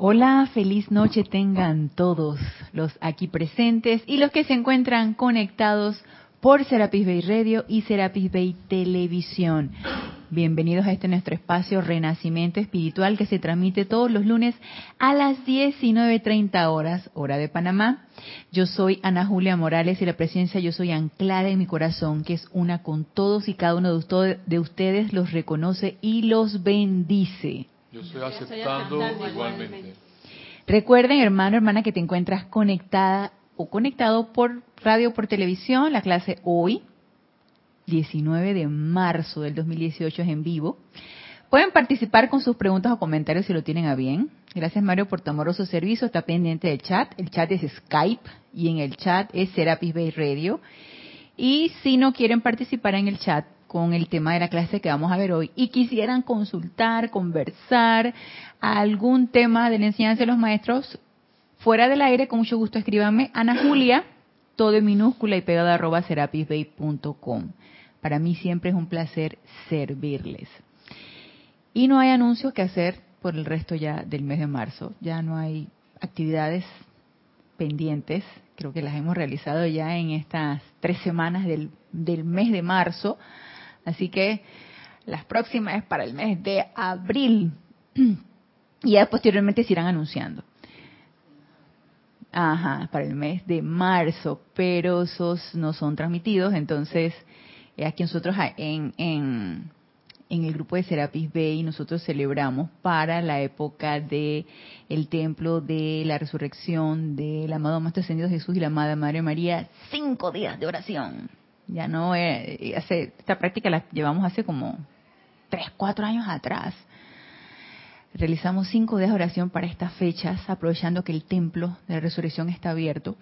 Hola, feliz noche tengan todos los aquí presentes y los que se encuentran conectados por Serapis Bay Radio y Serapis Bay Televisión. Bienvenidos a este nuestro espacio Renacimiento Espiritual que se transmite todos los lunes a las 19.30 horas, hora de Panamá. Yo soy Ana Julia Morales y la presencia yo soy anclada en mi corazón, que es una con todos y cada uno de ustedes, los reconoce y los bendice. Yo estoy aceptando igualmente. Recuerden, hermano, hermana, que te encuentras conectada o conectado por radio, por televisión. La clase hoy, 19 de marzo del 2018, es en vivo. Pueden participar con sus preguntas o comentarios si lo tienen a bien. Gracias, Mario, por tu amoroso servicio. Está pendiente del chat. El chat es Skype y en el chat es Serapis Bay Radio. Y si no quieren participar en el chat, con el tema de la clase que vamos a ver hoy y quisieran consultar, conversar algún tema de la enseñanza de los maestros, fuera del aire, con mucho gusto escríbanme Ana Julia, todo en minúscula y pegada arroba serapisbay.com. Para mí siempre es un placer servirles. Y no hay anuncios que hacer por el resto ya del mes de marzo. Ya no hay actividades pendientes. Creo que las hemos realizado ya en estas tres semanas del, del mes de marzo. Así que las próximas es para el mes de abril. Y ya posteriormente se irán anunciando. Ajá, para el mes de marzo, pero esos no son transmitidos, entonces eh, aquí nosotros en, en, en el grupo de Serapis Bay nosotros celebramos para la época de el templo de la resurrección del amado Maestro Ascendido Jesús y la amada Madre María, cinco días de oración. Ya no, eh, hace, esta práctica la llevamos hace como tres, cuatro años atrás. Realizamos cinco días de oración para estas fechas, aprovechando que el templo de la resurrección está abierto.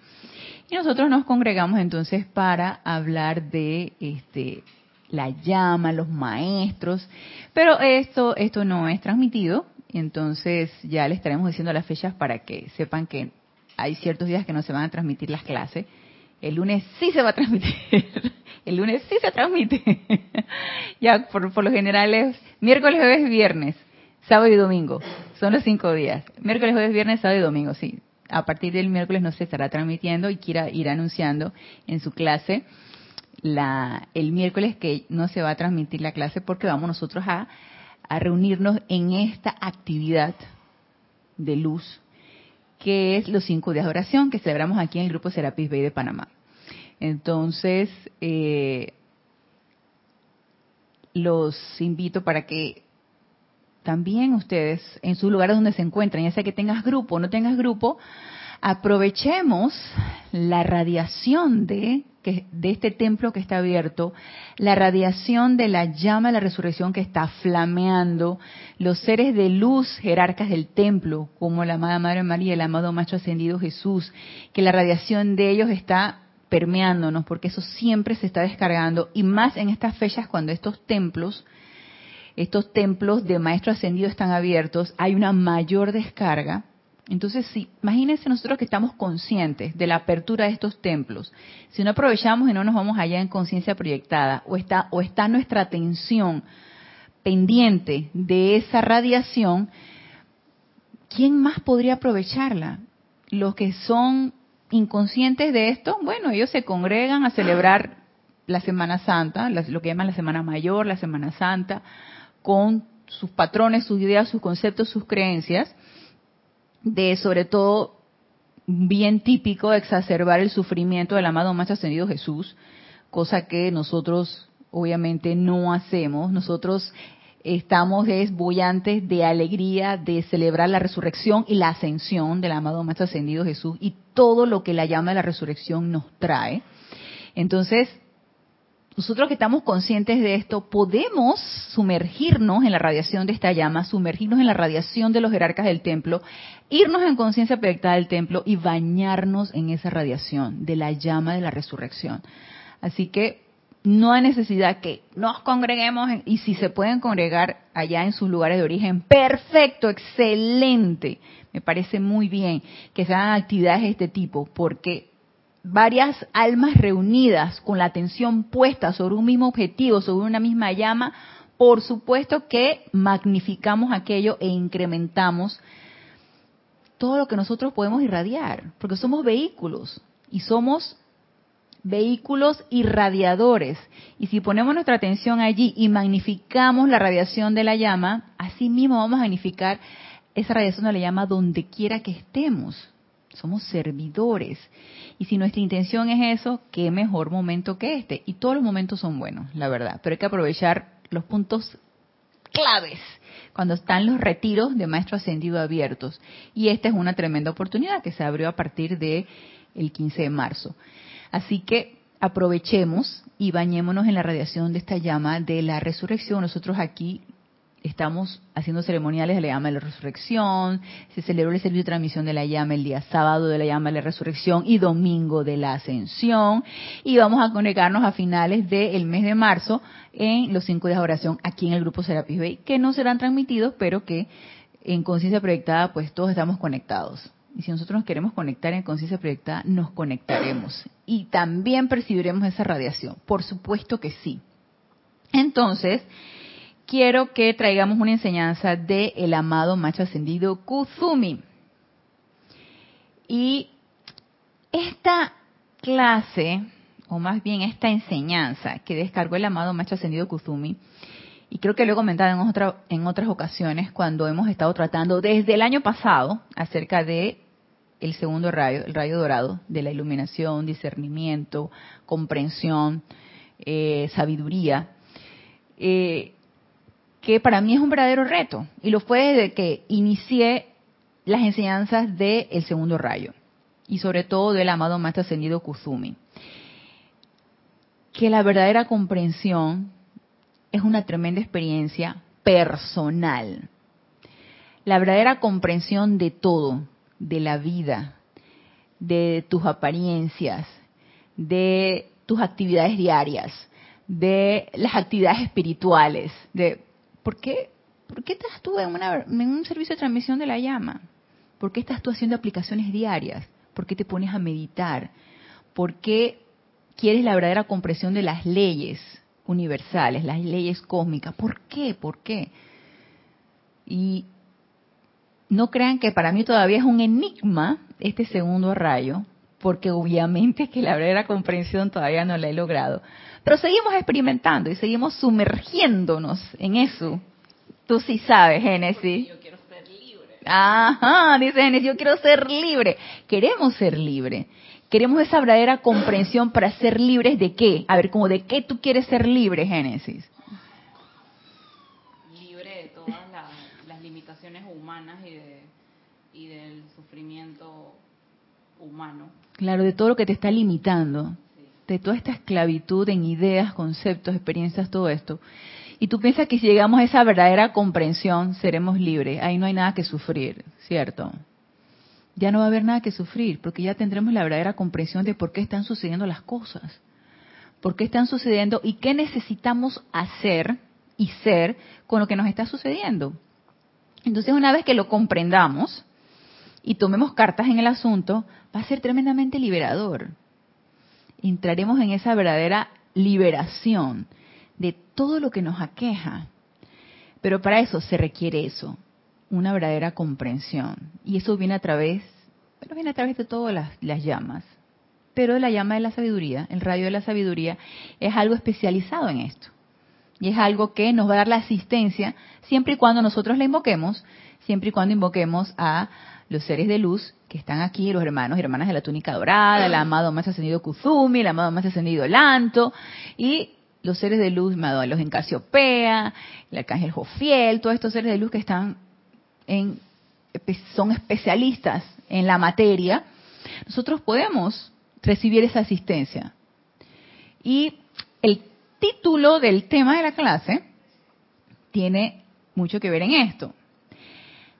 Y nosotros nos congregamos entonces para hablar de este, la llama, los maestros. Pero esto, esto no es transmitido, entonces ya le estaremos diciendo las fechas para que sepan que hay ciertos días que no se van a transmitir las clases el lunes sí se va a transmitir. El lunes sí se transmite. ya por, por lo general es miércoles, jueves, viernes, sábado y domingo. Son los cinco días. Miércoles, jueves, viernes, sábado y domingo, sí. A partir del miércoles no se estará transmitiendo y quiera ir anunciando en su clase la, el miércoles que no se va a transmitir la clase porque vamos nosotros a, a reunirnos en esta actividad de luz que es los cinco días de oración que celebramos aquí en el Grupo Serapis Bay de Panamá. Entonces, eh, los invito para que también ustedes, en sus lugares donde se encuentran, ya sea que tengas grupo o no tengas grupo, aprovechemos la radiación de de este templo que está abierto, la radiación de la llama de la resurrección que está flameando, los seres de luz jerarcas del templo, como la amada Madre María, el amado Maestro Ascendido Jesús, que la radiación de ellos está permeándonos, porque eso siempre se está descargando, y más en estas fechas cuando estos templos, estos templos de Maestro Ascendido están abiertos, hay una mayor descarga entonces, sí, imagínense nosotros que estamos conscientes de la apertura de estos templos. Si no aprovechamos y no nos vamos allá en conciencia proyectada, o está, o está nuestra atención pendiente de esa radiación, ¿quién más podría aprovecharla? Los que son inconscientes de esto, bueno, ellos se congregan a celebrar la Semana Santa, lo que llaman la Semana Mayor, la Semana Santa, con sus patrones, sus ideas, sus conceptos, sus creencias de sobre todo bien típico exacerbar el sufrimiento del amado más ascendido Jesús, cosa que nosotros obviamente no hacemos. Nosotros estamos desbollantes de alegría de celebrar la resurrección y la ascensión del amado más ascendido Jesús y todo lo que la llama de la resurrección nos trae. Entonces, nosotros que estamos conscientes de esto, podemos sumergirnos en la radiación de esta llama, sumergirnos en la radiación de los jerarcas del templo, irnos en conciencia proyectada del templo y bañarnos en esa radiación de la llama de la resurrección. Así que no hay necesidad que nos congreguemos y si se pueden congregar allá en sus lugares de origen, perfecto, excelente. Me parece muy bien que se hagan actividades de este tipo porque varias almas reunidas con la atención puesta sobre un mismo objetivo, sobre una misma llama, por supuesto que magnificamos aquello e incrementamos todo lo que nosotros podemos irradiar, porque somos vehículos y somos vehículos irradiadores. Y si ponemos nuestra atención allí y magnificamos la radiación de la llama, así mismo vamos a magnificar esa radiación de la llama donde quiera que estemos. Somos servidores. Y si nuestra intención es eso, qué mejor momento que este. Y todos los momentos son buenos, la verdad. Pero hay que aprovechar los puntos claves cuando están los retiros de maestro ascendido abiertos. Y esta es una tremenda oportunidad que se abrió a partir de el 15 de marzo. Así que aprovechemos y bañémonos en la radiación de esta llama de la resurrección. Nosotros aquí estamos haciendo ceremoniales de la llama de la resurrección, se celebró el servicio de transmisión de la llama el día sábado de la llama de la resurrección y domingo de la ascensión, y vamos a conectarnos a finales del mes de marzo en los cinco días de oración aquí en el grupo Serapis Bay, que no serán transmitidos, pero que en conciencia proyectada pues todos estamos conectados. Y si nosotros nos queremos conectar en conciencia proyectada, nos conectaremos. Y también percibiremos esa radiación. Por supuesto que sí. Entonces, quiero que traigamos una enseñanza del el amado macho ascendido Kuzumi. Y esta clase, o más bien esta enseñanza que descargó el amado macho ascendido Kuzumi, y creo que lo he comentado en, otra, en otras ocasiones cuando hemos estado tratando desde el año pasado acerca de el segundo rayo, el rayo dorado, de la iluminación, discernimiento, comprensión, eh, sabiduría. Eh, que para mí es un verdadero reto y lo fue desde que inicié las enseñanzas del el segundo rayo y sobre todo del amado maestro ascendido Kuzumi. Que la verdadera comprensión es una tremenda experiencia personal. La verdadera comprensión de todo, de la vida, de tus apariencias, de tus actividades diarias, de las actividades espirituales, de ¿por qué, por qué estás tú en, un servicio de transmisión de la llama? ¿Por qué estás tú haciendo aplicaciones diarias? ¿Por qué te pones a meditar? ¿Por qué quieres la verdadera comprensión de las leyes universales, las leyes cósmicas? ¿Por qué? ¿Por qué? Y no crean que para mí todavía es un enigma este segundo rayo, porque obviamente que la verdadera comprensión todavía no la he logrado. Pero seguimos experimentando y seguimos sumergiéndonos en eso. Tú sí sabes, Génesis. Yo quiero ser libre. Ajá, dice Génesis, yo quiero ser libre. Queremos ser libre. Queremos esa verdadera comprensión para ser libres de qué. A ver, como de qué tú quieres ser libre, Génesis. Libre de todas las, limitaciones humanas y, y del sufrimiento humano. Claro, de todo lo que te está limitando de toda esta esclavitud en ideas, conceptos, experiencias, todo esto. Y tú piensas que si llegamos a esa verdadera comprensión, seremos libres. Ahí no hay nada que sufrir, ¿cierto? Ya no va a haber nada que sufrir, porque ya tendremos la verdadera comprensión de por qué están sucediendo las cosas. Por qué están sucediendo y qué necesitamos hacer y ser con lo que nos está sucediendo. Entonces, una vez que lo comprendamos y tomemos cartas en el asunto, va a ser tremendamente liberador entraremos en esa verdadera liberación de todo lo que nos aqueja. Pero para eso se requiere eso, una verdadera comprensión. Y eso viene a través, bueno, viene a través de todas las, las llamas. Pero la llama de la sabiduría, el rayo de la sabiduría, es algo especializado en esto. Y es algo que nos va a dar la asistencia siempre y cuando nosotros la invoquemos, siempre y cuando invoquemos a los seres de luz que están aquí, los hermanos y hermanas de la túnica dorada, el amado más ascendido Kuzumi, el amado más ascendido Lanto, y los seres de luz, los en Casiopea, el arcángel Jofiel, todos estos seres de luz que están en, son especialistas en la materia, nosotros podemos recibir esa asistencia. Y el título del tema de la clase tiene mucho que ver en esto.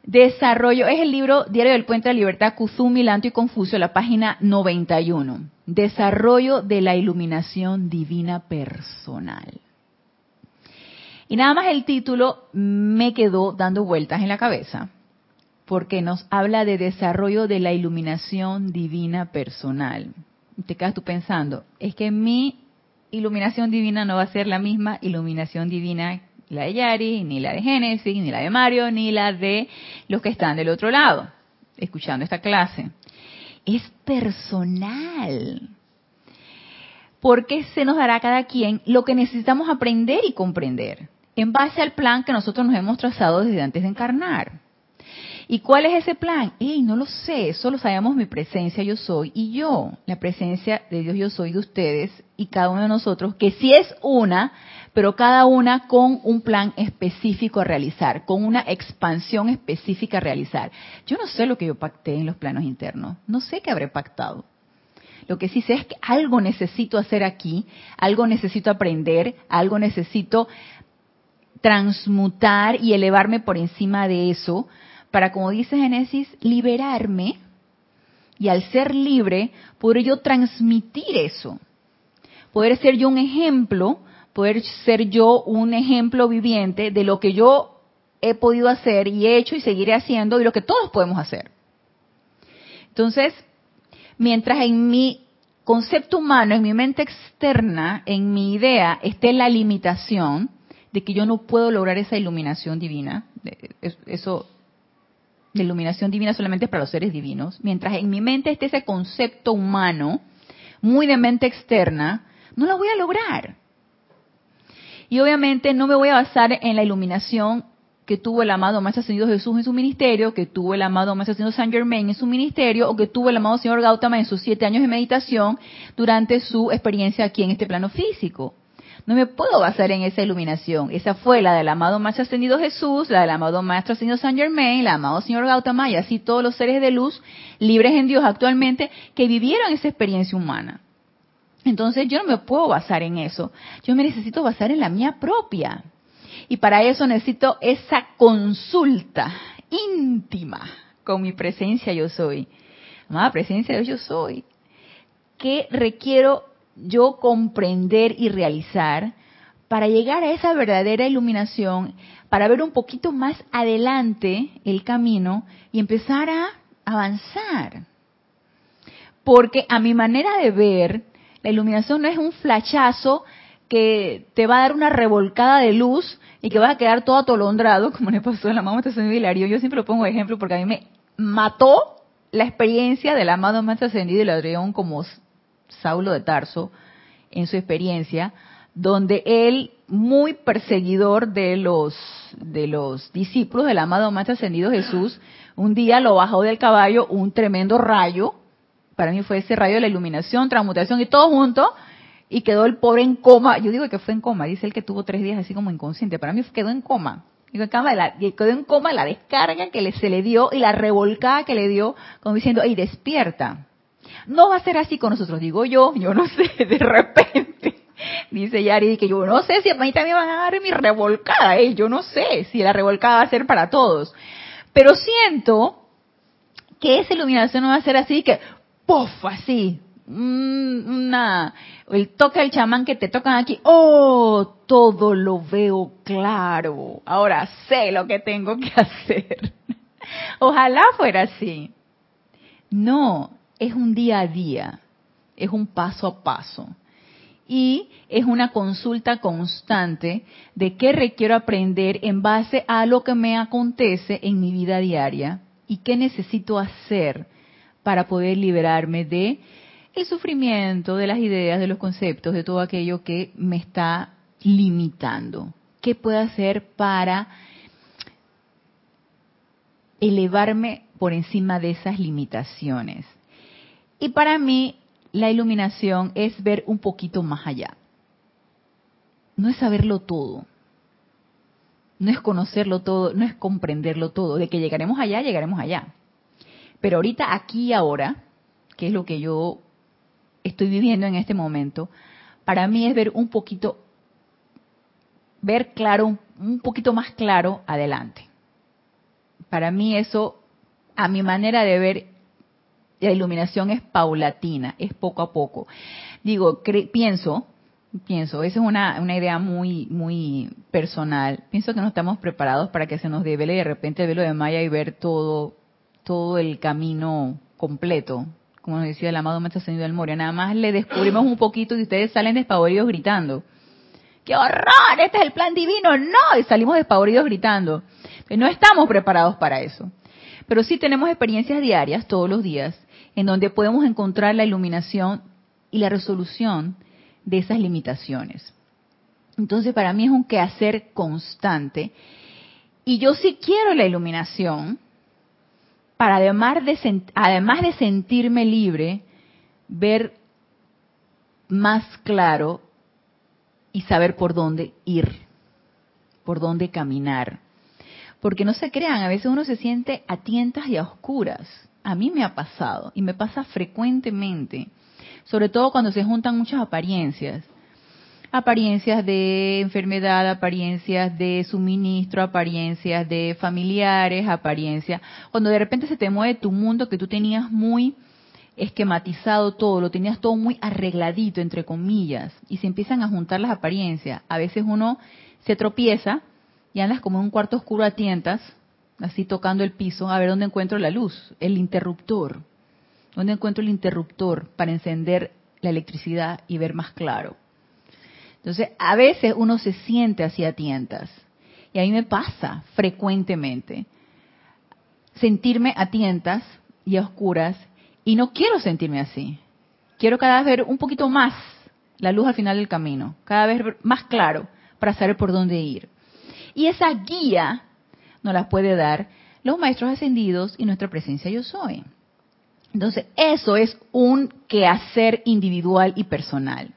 Desarrollo, es el libro Diario del Puente de la Libertad, Kuzumi, Lanto y Confucio, la página 91. Desarrollo de la iluminación divina personal. Y nada más el título me quedó dando vueltas en la cabeza, porque nos habla de desarrollo de la iluminación divina personal. te quedas tú pensando, es que mi iluminación divina no va a ser la misma iluminación divina la de Yari, ni la de Génesis, ni la de Mario, ni la de los que están del otro lado. escuchando esta clase. Es personal. Porque se nos dará a cada quien lo que necesitamos aprender y comprender en base al plan que nosotros nos hemos trazado desde antes de encarnar. ¿Y cuál es ese plan? ¡Ey, no lo sé! Solo sabemos mi presencia yo soy y yo, la presencia de Dios yo soy de ustedes y cada uno de nosotros, que sí es una, pero cada una con un plan específico a realizar, con una expansión específica a realizar. Yo no sé lo que yo pacté en los planos internos, no sé qué habré pactado. Lo que sí sé es que algo necesito hacer aquí, algo necesito aprender, algo necesito transmutar y elevarme por encima de eso para, como dice Génesis, liberarme y al ser libre, poder yo transmitir eso. Poder ser yo un ejemplo, poder ser yo un ejemplo viviente de lo que yo he podido hacer y he hecho y seguiré haciendo y lo que todos podemos hacer. Entonces, mientras en mi concepto humano, en mi mente externa, en mi idea, esté la limitación de que yo no puedo lograr esa iluminación divina, eso la iluminación divina solamente es para los seres divinos, mientras en mi mente esté ese concepto humano, muy de mente externa, no lo voy a lograr. Y obviamente no me voy a basar en la iluminación que tuvo el amado Maestro Ascendido Jesús en su ministerio, que tuvo el amado Maestro Ascendido San Germain en su ministerio, o que tuvo el amado Señor Gautama en sus siete años de meditación durante su experiencia aquí en este plano físico. No me puedo basar en esa iluminación. Esa fue la del amado Maestro Ascendido Jesús, la del amado Maestro Ascendido San Germain, la amado Señor Gautama y así todos los seres de luz libres en Dios actualmente que vivieron esa experiencia humana. Entonces yo no me puedo basar en eso. Yo me necesito basar en la mía propia. Y para eso necesito esa consulta íntima con mi presencia yo soy. Amada presencia yo soy. ¿Qué requiero yo comprender y realizar para llegar a esa verdadera iluminación, para ver un poquito más adelante el camino y empezar a avanzar. Porque a mi manera de ver, iluminación no es un flachazo que te va a dar una revolcada de luz y que vas a quedar todo atolondrado, como le pasó a la mamá de Hilario. Yo siempre lo pongo de ejemplo porque a mí me mató la experiencia del amado Maestro Ascendido Ladrión como Saulo de Tarso, en su experiencia, donde él, muy perseguidor de los, de los discípulos del amado Maestro Ascendido Jesús, un día lo bajó del caballo un tremendo rayo, para mí fue ese rayo de la iluminación, transmutación y todo junto, y quedó el pobre en coma. Yo digo que fue en coma, dice él que tuvo tres días así como inconsciente, para mí quedó en coma. Quedó en coma la descarga que se le dio y la revolcada que le dio, como diciendo, ¡ay, despierta! No va a ser así con nosotros, digo yo, yo no sé, de repente. Dice Yari que yo no sé si a mí también van a dar mi revolcada, ¿eh? yo no sé si la revolcada va a ser para todos. Pero siento que esa iluminación no va a ser así, que ¡puf! así, una, el toque del chamán que te tocan aquí, ¡oh! Todo lo veo claro. Ahora sé lo que tengo que hacer. Ojalá fuera así. No, es un día a día, es un paso a paso. Y es una consulta constante de qué requiero aprender en base a lo que me acontece en mi vida diaria y qué necesito hacer para poder liberarme de el sufrimiento, de las ideas, de los conceptos, de todo aquello que me está limitando. ¿Qué puedo hacer para elevarme por encima de esas limitaciones? Y para mí, la iluminación es ver un poquito más allá. No es saberlo todo. No es conocerlo todo, no es comprenderlo todo. De que llegaremos allá, llegaremos allá. Pero ahorita, aquí y ahora, que es lo que yo estoy viviendo en este momento, para mí es ver un poquito, ver claro, un poquito más claro adelante. Para mí eso, a mi manera de ver, la iluminación es paulatina, es poco a poco. Digo, pienso, pienso, esa es una, una idea muy, muy personal. Pienso que no estamos preparados para que se nos devele de repente el velo de Maya y ver todo, todo el camino completo. Como nos decía el amado Maestro Ascendido del Moria, nada más le descubrimos un poquito y ustedes salen despavoridos gritando. ¡Qué horror! Este es el plan divino. No, y salimos despavoridos gritando. No estamos preparados para eso. pero sí tenemos experiencias diarias, todos los días, en donde podemos encontrar la iluminación y la resolución de esas limitaciones. Entonces, para mí es un quehacer constante. Y yo sí quiero la iluminación para además de, además de sentirme libre, ver más claro y saber por dónde ir, por dónde caminar. Porque no se crean, a veces uno se siente a tientas y a oscuras. A mí me ha pasado y me pasa frecuentemente, sobre todo cuando se juntan muchas apariencias. Apariencias de enfermedad, apariencias de suministro, apariencias de familiares, apariencias. Cuando de repente se te mueve tu mundo que tú tenías muy esquematizado todo, lo tenías todo muy arregladito, entre comillas, y se empiezan a juntar las apariencias. A veces uno se tropieza y andas como en un cuarto oscuro a tientas, así tocando el piso, a ver dónde encuentro la luz, el interruptor. ¿Dónde encuentro el interruptor para encender la electricidad y ver más claro? Entonces, a veces uno se siente así a tientas. Y a mí me pasa frecuentemente sentirme a tientas y a oscuras y no quiero sentirme así. Quiero cada vez ver un poquito más la luz al final del camino, cada vez más claro para saber por dónde ir. Y esa guía nos la puede dar los maestros ascendidos y nuestra presencia yo soy. Entonces, eso es un quehacer individual y personal.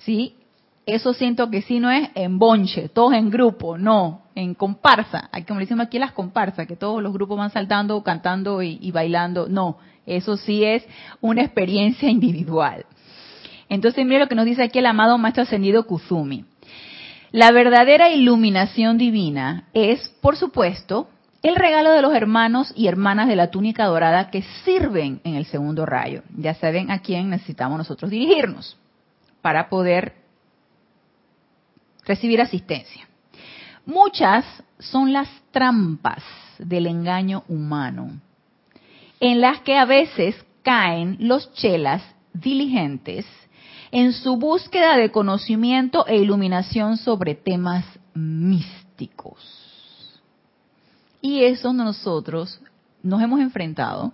¿Sí? Eso siento que sí no es en bonche, todos en grupo, no, en comparsa. Como le decimos aquí las comparsas, que todos los grupos van saltando, cantando y, y bailando. No, eso sí es una experiencia individual. Entonces, mire lo que nos dice aquí el amado Maestro Ascendido Kuzumi. La verdadera iluminación divina es, por supuesto, el regalo de los hermanos y hermanas de la túnica dorada que sirven en el segundo rayo. Ya saben a quién necesitamos nosotros dirigirnos para poder recibir asistencia. Muchas son las trampas del engaño humano en las que a veces caen los chelas diligentes en su búsqueda de conocimiento e iluminación sobre temas místicos. Y eso nosotros nos hemos enfrentado.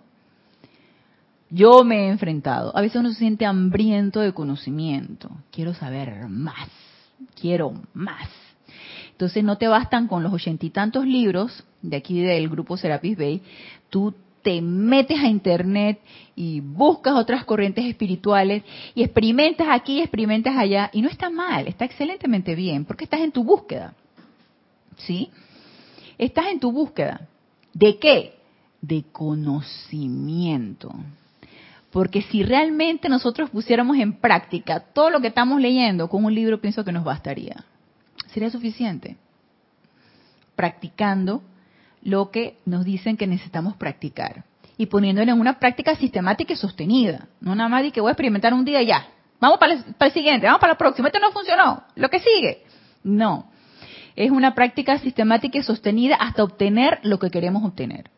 Yo me he enfrentado. A veces uno se siente hambriento de conocimiento. Quiero saber más. Quiero más. Entonces no te bastan con los ochenta y tantos libros de aquí del grupo Serapis Bay. Tú te metes a internet y buscas otras corrientes espirituales y experimentas aquí, experimentas allá, y no está mal, está excelentemente bien, porque estás en tu búsqueda. ¿Sí? Estás en tu búsqueda. ¿De qué? De conocimiento. Porque si realmente nosotros pusiéramos en práctica todo lo que estamos leyendo con un libro, pienso que nos bastaría. Sería suficiente. Practicando lo que nos dicen que necesitamos practicar y poniéndolo en una práctica sistemática y sostenida. No nada más de que voy a experimentar un día y ya. Vamos para el, siguiente, vamos para el próximo. Este no funcionó. Lo que sigue. No. Es una práctica sistemática y sostenida hasta obtener lo que queremos obtener.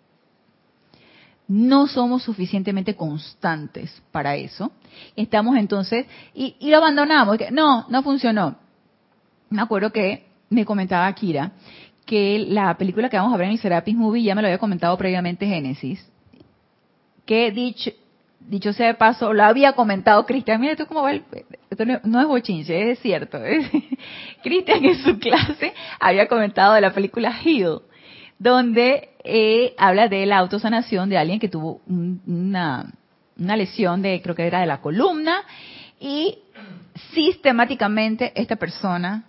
No somos suficientemente constantes para eso. Estamos entonces, y, lo abandonamos. No, no funcionó. Me acuerdo que me comentaba Akira que la película que vamos a ver en el Serapis Movie, ya me lo había comentado previamente Génesis, que dicho, dicho sea de paso, lo había comentado Cristian, mira tú cómo va el, esto no, es bochinche, es cierto. Cristian en su clase había comentado de la película Hill, donde eh, habla de la autosanación de alguien que tuvo una, una lesión de, creo que era de la columna, y sistemáticamente esta persona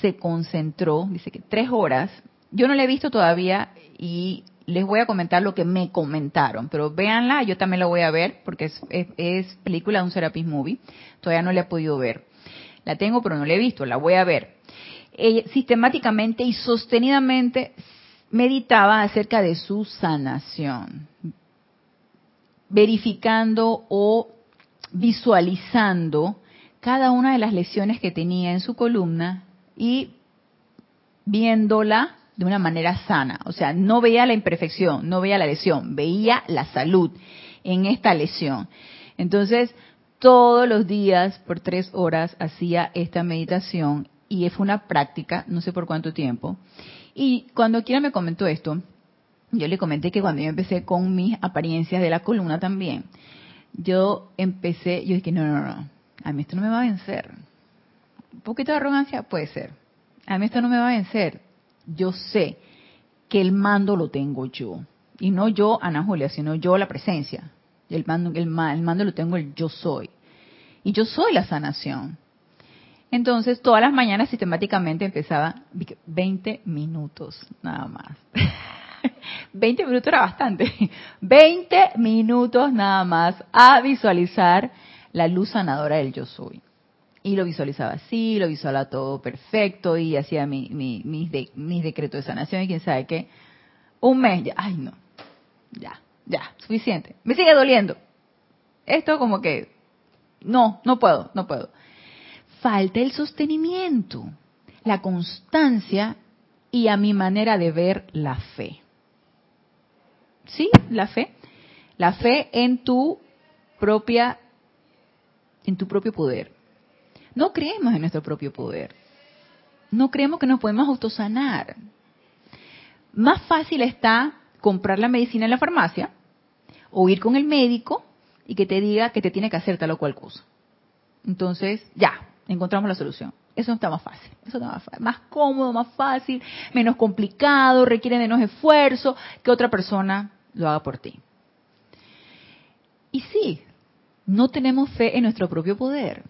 se concentró, dice que tres horas. Yo no la he visto todavía y les voy a comentar lo que me comentaron, pero véanla, yo también la voy a ver porque es, película de un Serapis Movie. Todavía no la he podido ver. La tengo, pero no la he visto, la voy a ver. Ella sistemáticamente y sostenidamente meditaba acerca de su sanación, verificando o visualizando cada una de las lesiones que tenía en su columna y viéndola de una manera sana. O sea, no veía la imperfección, no veía la lesión, veía la salud en esta lesión. Entonces, todos los días, por tres horas, hacía esta meditación y fue una práctica, no sé por cuánto tiempo. Y cuando quiera me comentó esto, yo le comenté que cuando yo empecé con mis apariencias de la columna también, yo empecé, yo dije, no, no, no, a mí esto no me va a vencer. Un poquito de arrogancia puede ser. A mí esto no me va a vencer. Yo sé que el mando lo tengo yo. Y no yo, Ana Julia, sino yo la presencia. El mando, el, mando lo tengo el yo soy. Y yo soy la sanación. Entonces, todas las mañanas sistemáticamente empezaba 20 minutos, nada más. 20 minutos era bastante. 20 minutos nada más a visualizar la luz sanadora del yo soy. Y lo visualizaba así, lo visualizaba todo perfecto y hacía mi, mis, mis decretos de sanación y quién sabe qué. Un mes, ya, ay no, ya, ya, suficiente. Me sigue doliendo. Esto como que, no, no puedo, no puedo. Falta el sostenimiento, la constancia y a mi manera de ver la fe. Sí, la fe. La fe en tu propia, en tu propio poder. No creemos en nuestro propio poder. No creemos que nos podemos autosanar. Más fácil está comprar la medicina en la farmacia o ir con el médico y que te diga que te tiene que hacer tal o cual cosa. Entonces, ya, encontramos la solución. Eso está más fácil, eso está más, cómodo, más fácil, menos complicado, requiere menos esfuerzo que otra persona lo haga por ti. Y sí, no tenemos fe en nuestro propio poder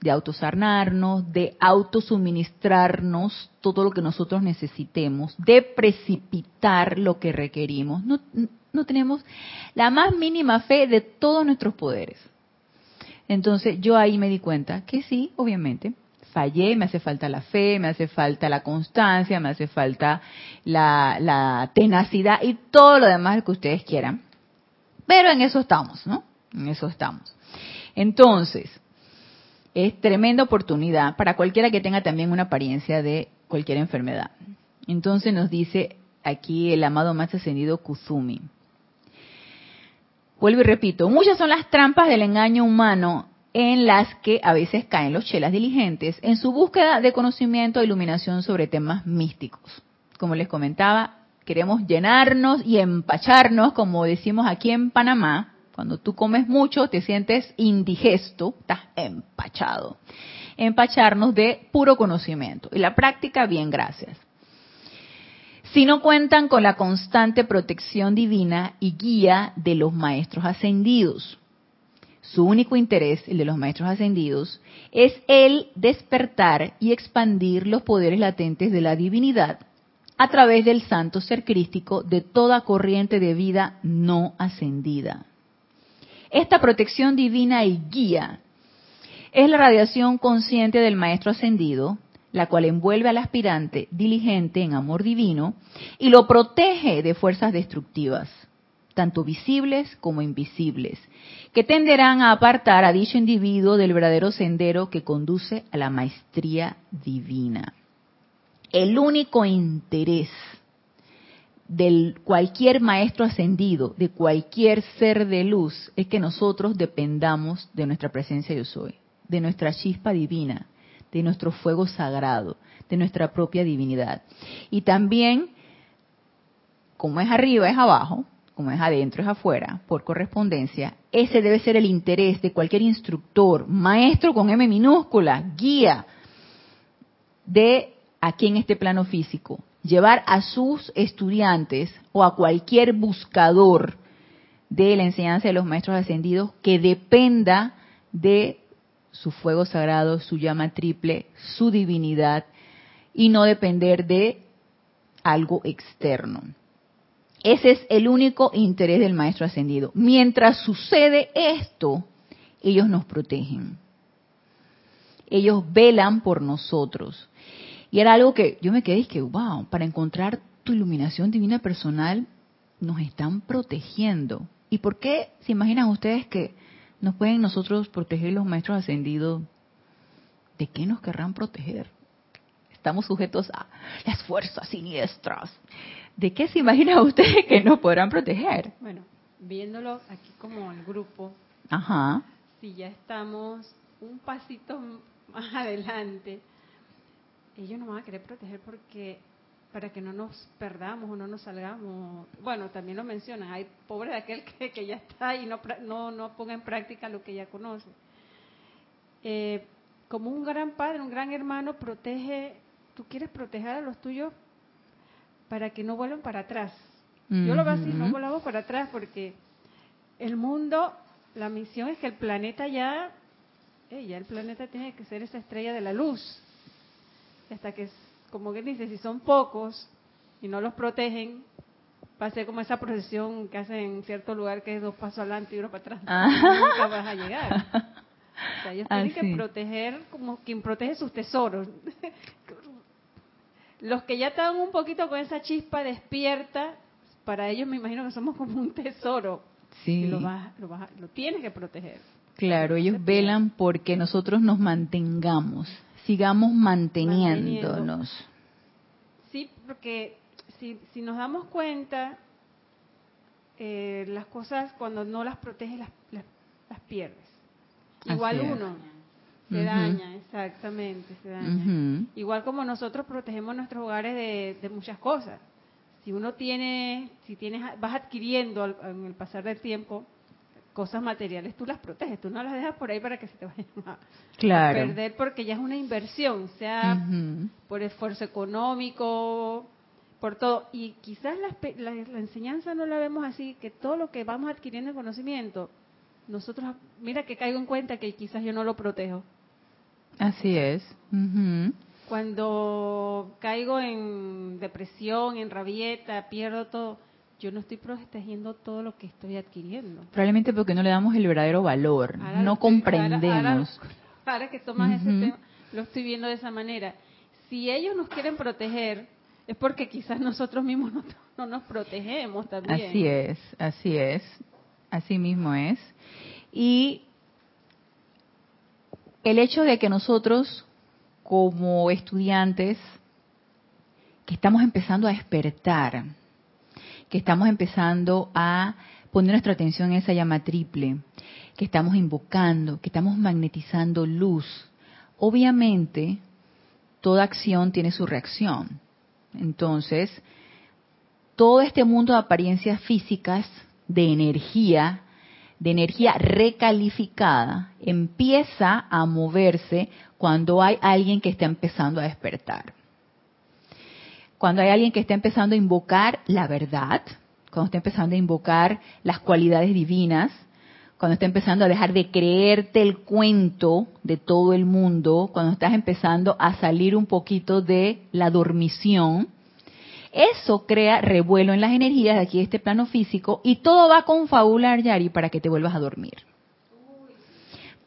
de autosarnarnos, de autosuministrarnos todo lo que nosotros necesitemos, de precipitar lo que requerimos. No, no tenemos la más mínima fe de todos nuestros poderes. Entonces yo ahí me di cuenta que sí, obviamente, fallé, me hace falta la fe, me hace falta la constancia, me hace falta la, la tenacidad y todo lo demás que ustedes quieran. Pero en eso estamos, ¿no? En eso estamos. Entonces, es tremenda oportunidad para cualquiera que tenga también una apariencia de cualquier enfermedad. Entonces nos dice aquí el amado más ascendido Kuzumi. Vuelvo y repito, muchas son las trampas del engaño humano en las que a veces caen los chelas diligentes en su búsqueda de conocimiento e iluminación sobre temas místicos. Como les comentaba, queremos llenarnos y empacharnos, como decimos aquí en Panamá, cuando tú comes mucho te sientes indigesto, estás empachado. Empacharnos de puro conocimiento. Y la práctica, bien, gracias si no cuentan con la constante protección divina y guía de los maestros ascendidos. Su único interés, el de los maestros ascendidos, es el despertar y expandir los poderes latentes de la divinidad a través del santo ser crístico de toda corriente de vida no ascendida. Esta protección divina y guía es la radiación consciente del maestro ascendido, la cual envuelve al aspirante diligente en amor divino y lo protege de fuerzas destructivas, tanto visibles como invisibles, que tenderán a apartar a dicho individuo del verdadero sendero que conduce a la maestría divina. El único interés de cualquier maestro ascendido, de cualquier ser de luz, es que nosotros dependamos de nuestra presencia yo soy, de nuestra chispa divina, de nuestro fuego sagrado, de nuestra propia divinidad. Y también, como es arriba es abajo, como es adentro es afuera, por correspondencia, ese debe ser el interés de cualquier instructor, maestro con M minúscula, guía de aquí en este plano físico, llevar a sus estudiantes o a cualquier buscador de la enseñanza de los maestros ascendidos que dependa de su fuego sagrado, su llama triple, su divinidad, y no depender de algo externo. Ese es el único interés del Maestro Ascendido. Mientras sucede esto, ellos nos protegen. Ellos velan por nosotros. Y era algo que yo me quedé y que, wow, para encontrar tu iluminación divina personal, nos están protegiendo. ¿Y por qué se imaginan ustedes que ¿Nos pueden nosotros proteger los maestros ascendidos? ¿De qué nos querrán proteger? Estamos sujetos a las fuerzas siniestras. ¿De qué se imagina usted que nos podrán proteger? Bueno, viéndolo aquí como el grupo, Ajá. si ya estamos un pasito más adelante, ellos nos van a querer proteger porque para que no nos perdamos o no nos salgamos. Bueno, también lo mencionan, hay pobre de aquel que, que ya está y no, no, no ponga en práctica lo que ya conoce. Eh, como un gran padre, un gran hermano, protege, tú quieres proteger a los tuyos para que no vuelvan para atrás. Yo lo veo así, no volvamos para atrás porque el mundo, la misión es que el planeta ya, eh, ya el planeta tiene que ser esa estrella de la luz. Hasta que, como que dice, si son pocos y no los protegen, va a ser como esa procesión que hacen en cierto lugar que es dos pasos adelante y uno para atrás. Ah. Nunca vas a llegar. O sea, ellos tienen que proteger como quien protege sus tesoros. Los que ya están un poquito con esa chispa despierta, para ellos me imagino que somos como un tesoro. Sí. lo, lo, tienes que proteger. Claro, ellos velan porque nosotros nos mantengamos, sigamos manteniéndonos. Sí, porque si, si nos damos cuenta, eh, las cosas cuando no las proteges las, las pierdes. Igual uno. Se daña, exactamente, se daña. Igual como nosotros protegemos nuestros hogares de, muchas cosas. Si uno tiene, si tienes, vas adquiriendo en el pasar del tiempo cosas materiales, tú las proteges, tú no las dejas por ahí para que se te vayan a, perder porque ya es una inversión, sea por esfuerzo económico, por todo. Y quizás la, la enseñanza no la vemos así, que todo lo que vamos adquiriendo en conocimiento, nosotros, mira que caigo en cuenta que quizás yo no lo protejo. Así es. Cuando caigo en depresión, en rabieta, pierdo todo, yo no estoy protegiendo todo lo que estoy adquiriendo. Probablemente porque no le damos el verdadero valor, no comprendemos. Ahora, que tomas ese tema, lo estoy viendo de esa manera. Si ellos nos quieren proteger, es porque quizás nosotros mismos no, no nos protegemos también. Así es, así es, así mismo es. Y el hecho de que nosotros, como estudiantes, que estamos empezando a despertar, que estamos empezando a poner nuestra atención en esa llama triple, que estamos invocando, que estamos magnetizando luz. Obviamente, toda acción tiene su reacción. Entonces, todo este mundo de apariencias físicas, de energía, de energía recalificada empieza a moverse cuando hay alguien que está empezando a despertar. Cuando hay alguien que está empezando a invocar la verdad, cuando está empezando a invocar las cualidades divinas, cuando está empezando a dejar de creerte el cuento de todo el mundo, cuando estás empezando a salir un poquito de la dormición, eso crea revuelo en las energías de aquí de este plano físico y todo va a confabular, Yari, para que te vuelvas a dormir.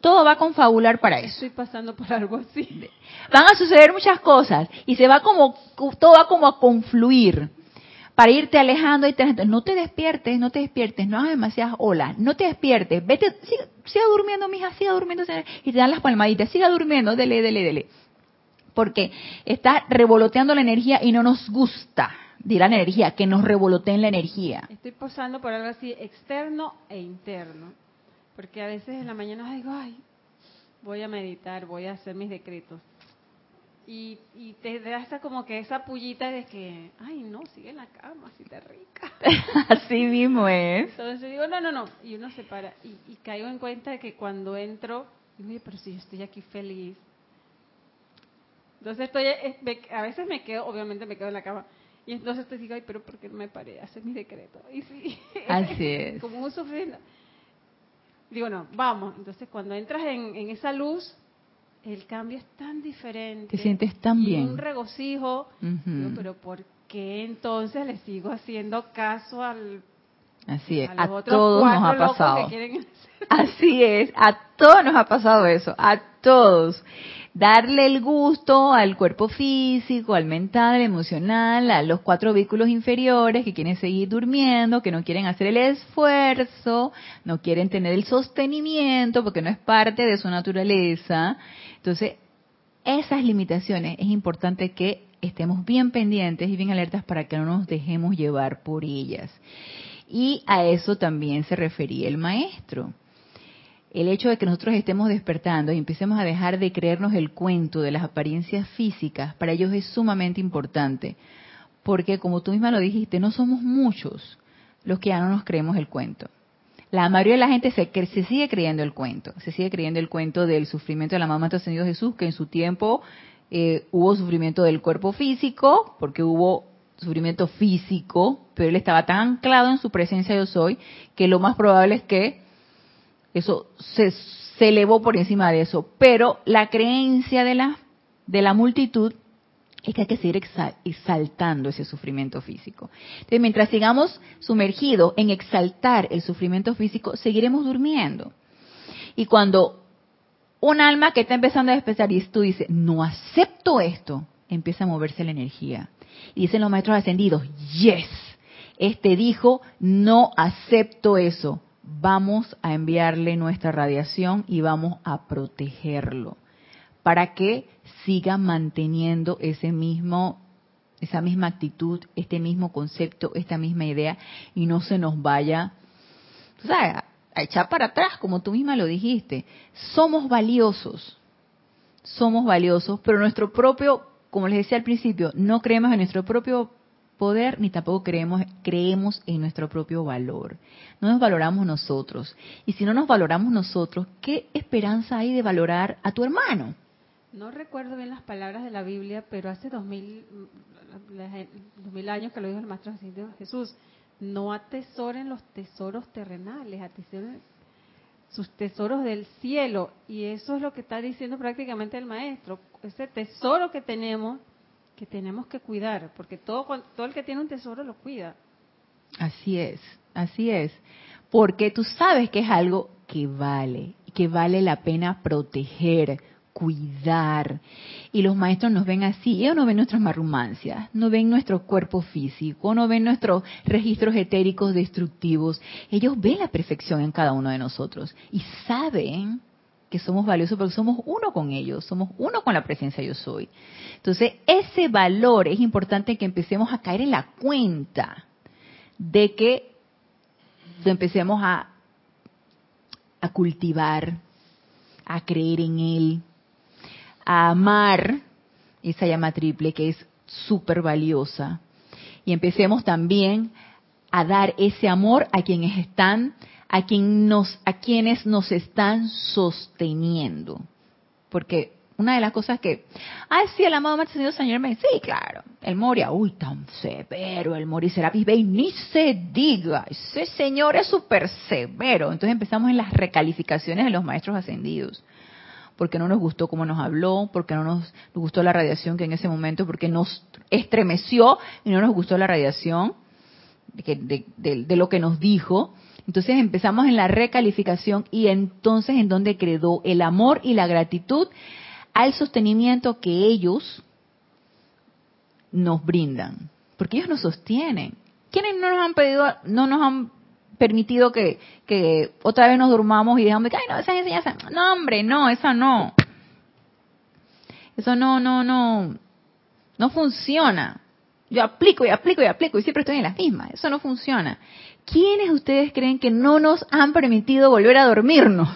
Todo va a confabular para eso. Estoy pasando por algo así. Van a suceder muchas cosas y se va como, todo va como a confluir para irte alejando y te, no te despiertes, no te despiertes, no hagas demasiadas olas, no te despiertes, vete, siga, durmiendo, mija, siga durmiendo, y te dan las palmaditas, siga durmiendo, dele, dele, dele porque está revoloteando la energía y no nos gusta, dirá la energía, que nos revoloteen la energía. Estoy pasando por algo así externo e interno, porque a veces en la mañana digo, ay, voy a meditar, voy a hacer mis decretos. Y, te da hasta como que esa pullita de que, ay, no, sigue en la cama, así te rica. así mismo es. Entonces digo, no, no, no. Y uno se para. Y, y caigo en cuenta de que cuando entro, digo, oye, pero si yo estoy aquí feliz, entonces estoy, eh, a veces me quedo, obviamente me quedo en la cama. Y entonces te digo, ay, pero ¿por qué no me paré hacer mi decreto? Y sí, Así es. como un sufrir. Digo, no, vamos. Entonces cuando entras en, esa luz, el cambio es tan diferente. Te sientes tan bien. Un regocijo. digo, pero ¿por qué entonces le sigo haciendo caso al... Así es, a, todos nos ha pasado. Así es, a todos nos ha pasado eso, a todos darle el gusto al cuerpo físico, al mental, al emocional, a los cuatro vehículos inferiores que quieren seguir durmiendo, que no quieren hacer el esfuerzo, no quieren tener el sostenimiento porque no es parte de su naturaleza. Entonces, esas limitaciones es importante que estemos bien pendientes y bien alertas para que no nos dejemos llevar por ellas. Y a eso también se refería el maestro el hecho de que nosotros estemos despertando y empecemos a dejar de creernos el cuento de las apariencias físicas, para ellos es sumamente importante, porque como tú misma lo dijiste, no somos muchos los que ya no nos creemos el cuento. La mayoría de la gente se, se sigue creyendo el cuento, se sigue creyendo el cuento del sufrimiento de la mamá de Jesús, que en su tiempo eh, hubo sufrimiento del cuerpo físico, porque hubo sufrimiento físico, pero él estaba tan anclado en su presencia yo soy, que lo más probable es que eso se, elevó por encima de eso. Pero la creencia de la, de la multitud es que hay que seguir exaltando ese sufrimiento físico. Entonces, mientras sigamos sumergidos en exaltar el sufrimiento físico, seguiremos durmiendo. Y cuando un alma que está empezando a despertar y tú dices, no acepto esto, empieza a moverse la energía. Y dicen los maestros ascendidos, yes, este dijo, no acepto eso. Vamos a enviarle nuestra radiación y vamos a protegerlo para que siga manteniendo ese mismo esa misma actitud, este mismo concepto, esta misma idea y no se nos vaya a echar para atrás, como tú misma lo dijiste. Somos valiosos, somos valiosos, pero nuestro propio, como les decía al principio, no creemos en nuestro propio poder ni tampoco creemos, creemos en nuestro propio valor. No nos valoramos nosotros. Y si no nos valoramos nosotros, ¿qué esperanza hay de valorar a tu hermano? No recuerdo bien las palabras de la Biblia, pero hace dos mil, mil años que lo dijo el Maestro Jesús, no atesoren los tesoros terrenales, atesoren sus tesoros del cielo. Y eso es lo que está diciendo prácticamente el Maestro, ese tesoro que tenemos, que tenemos que cuidar, porque todo, todo el que tiene un tesoro lo cuida. Así es, así es, porque tú sabes que es algo que vale, que vale la pena proteger, cuidar. Y los maestros nos ven así, ellos no ven nuestras marrumancias, no ven nuestro cuerpo físico, no ven nuestros registros etéricos destructivos. Ellos ven la perfección en cada uno de nosotros y saben que somos valiosos porque somos uno con ellos, somos uno con la presencia yo soy. Entonces, ese valor es importante que empecemos a caer en la cuenta de que empecemos a, a cultivar, a creer en él, a amar esa llama triple que es súper valiosa. Y empecemos también a dar ese amor a quienes están, a, quien nos, a quienes nos están sosteniendo. Porque una de las cosas que, ah, sí, el amado Señor Señor me sí, claro, el Moria, uy, tan severo, el Moria Serapis Bey, ni se diga, ese Señor es súper severo. Entonces empezamos en las recalificaciones de los maestros ascendidos porque no nos gustó cómo nos habló, porque no nos, gustó la radiación que en ese momento, porque nos estremeció y no nos gustó la radiación de, de, lo que nos dijo. Entonces empezamos en la recalificación y entonces en donde quedó el amor y la gratitud al sostenimiento que ellos nos brindan, porque ellos nos sostienen. ¿Quiénes no nos han pedido, no nos han permitido que, otra vez nos durmamos y dejamos de ay, no, esa enseñanza, no, hombre, no, esa no. Eso no, no, no, no funciona. Yo aplico y aplico y aplico y siempre estoy en las mismas. Eso no funciona. ¿Quiénes ustedes creen que no nos han permitido volver a dormirnos?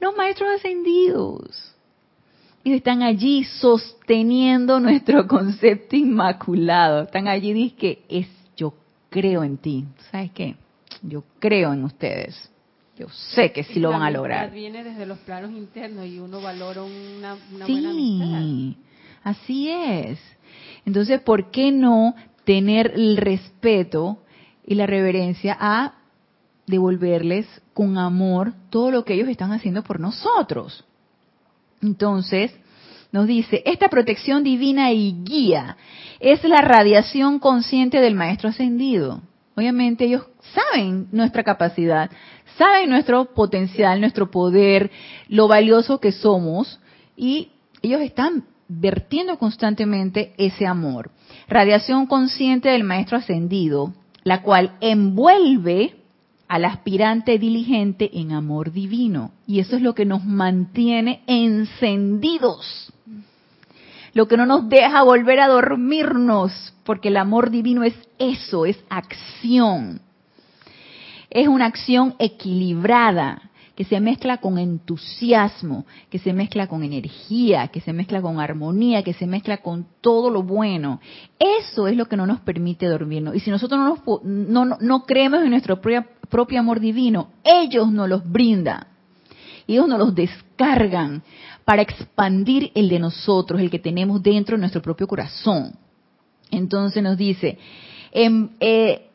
Los maestros ascendidos. Y están allí sosteniendo nuestro concepto inmaculado. Están allí, dice que es yo creo en ti. ¿Sabes qué? Yo creo en ustedes. Yo sé que sí lo van a lograr. viene desde los planos internos y uno valora una, sí, buena amistad. Así es. Entonces, ¿por qué no tener el respeto y la reverencia a devolverles con amor todo lo que ellos están haciendo por nosotros? Entonces, nos dice, esta protección divina y guía es la radiación consciente del Maestro Ascendido. Obviamente ellos saben nuestra capacidad, saben nuestro potencial, nuestro poder, lo valioso que somos y ellos están vertiendo constantemente ese amor. Radiación consciente del Maestro Ascendido, la cual envuelve al aspirante diligente en amor divino. Y eso es lo que nos mantiene encendidos lo que no nos deja volver a dormirnos, porque el amor divino es eso, es acción. Es una acción equilibrada que se mezcla con entusiasmo, que se mezcla con energía, que se mezcla con armonía, que se mezcla con todo lo bueno. Eso es lo que no nos permite dormirnos. Y si nosotros no, no, no creemos en nuestro propio, amor divino, ellos nos los brindan. Ellos nos los descargan para expandir el de nosotros, el que tenemos dentro de nuestro propio corazón. Entonces nos dice, en, eh,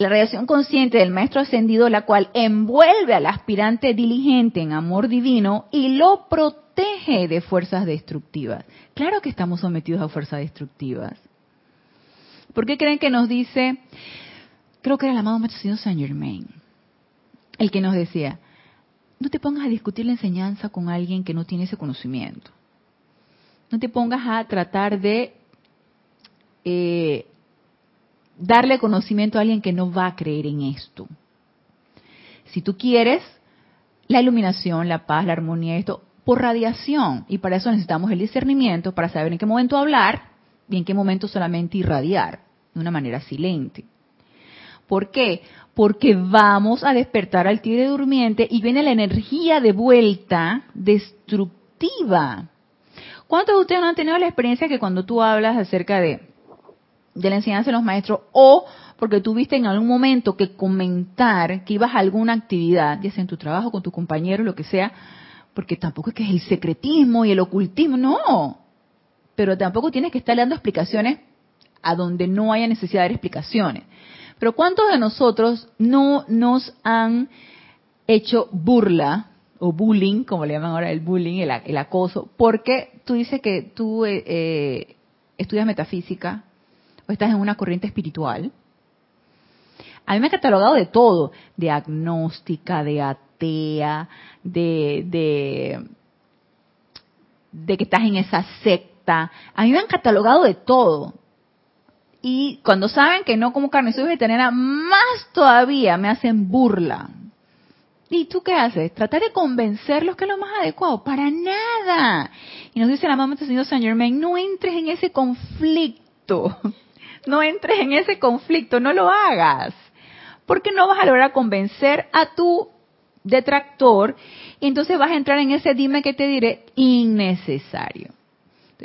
la radiación consciente del maestro ascendido, la cual envuelve al aspirante diligente en amor divino y lo protege de fuerzas destructivas. Claro que estamos sometidos a fuerzas destructivas. ¿Por qué creen que nos dice, creo que era el amado maestro ascendido Saint Germain, el que nos decía, no te pongas a discutir la enseñanza con alguien que no tiene ese conocimiento. No te pongas a tratar de eh, darle conocimiento a alguien que no va a creer en esto. Si tú quieres la iluminación, la paz, la armonía, esto, por radiación, y para eso necesitamos el discernimiento para saber en qué momento hablar y en qué momento solamente irradiar de una manera silente. ¿Por qué? Porque vamos a despertar al tigre durmiente y viene la energía de vuelta destructiva. ¿Cuántos de ustedes no han tenido la experiencia que cuando tú hablas acerca de de la enseñanza de los maestros o porque tuviste en algún momento que comentar que ibas a alguna actividad, ya sea en tu trabajo, con tu compañero, lo que sea, porque tampoco es que es el secretismo y el ocultismo, no. Pero tampoco tienes que estar dando explicaciones a donde no haya necesidad de explicaciones. Pero ¿cuántos de nosotros no nos han hecho burla o bullying, como le llaman ahora el bullying, el, acoso, porque tú dices que tú eh, eh, estudias metafísica, estás en una corriente espiritual. A mí me ha catalogado de todo, de agnóstica, de atea, de, de, de que estás en esa secta. A mí me han catalogado de todo. Y cuando saben que no como carne soy vegetariana, más todavía me hacen burla. ¿Y tú qué haces? Tratar de convencerlos que es lo más adecuado. Para nada. Y nos dice la mamá del Señor Saint Germain, no entres en ese conflicto. No entres en ese conflicto, no lo hagas. Porque no vas a lograr convencer a tu detractor y entonces vas a entrar en ese dime que te diré innecesario.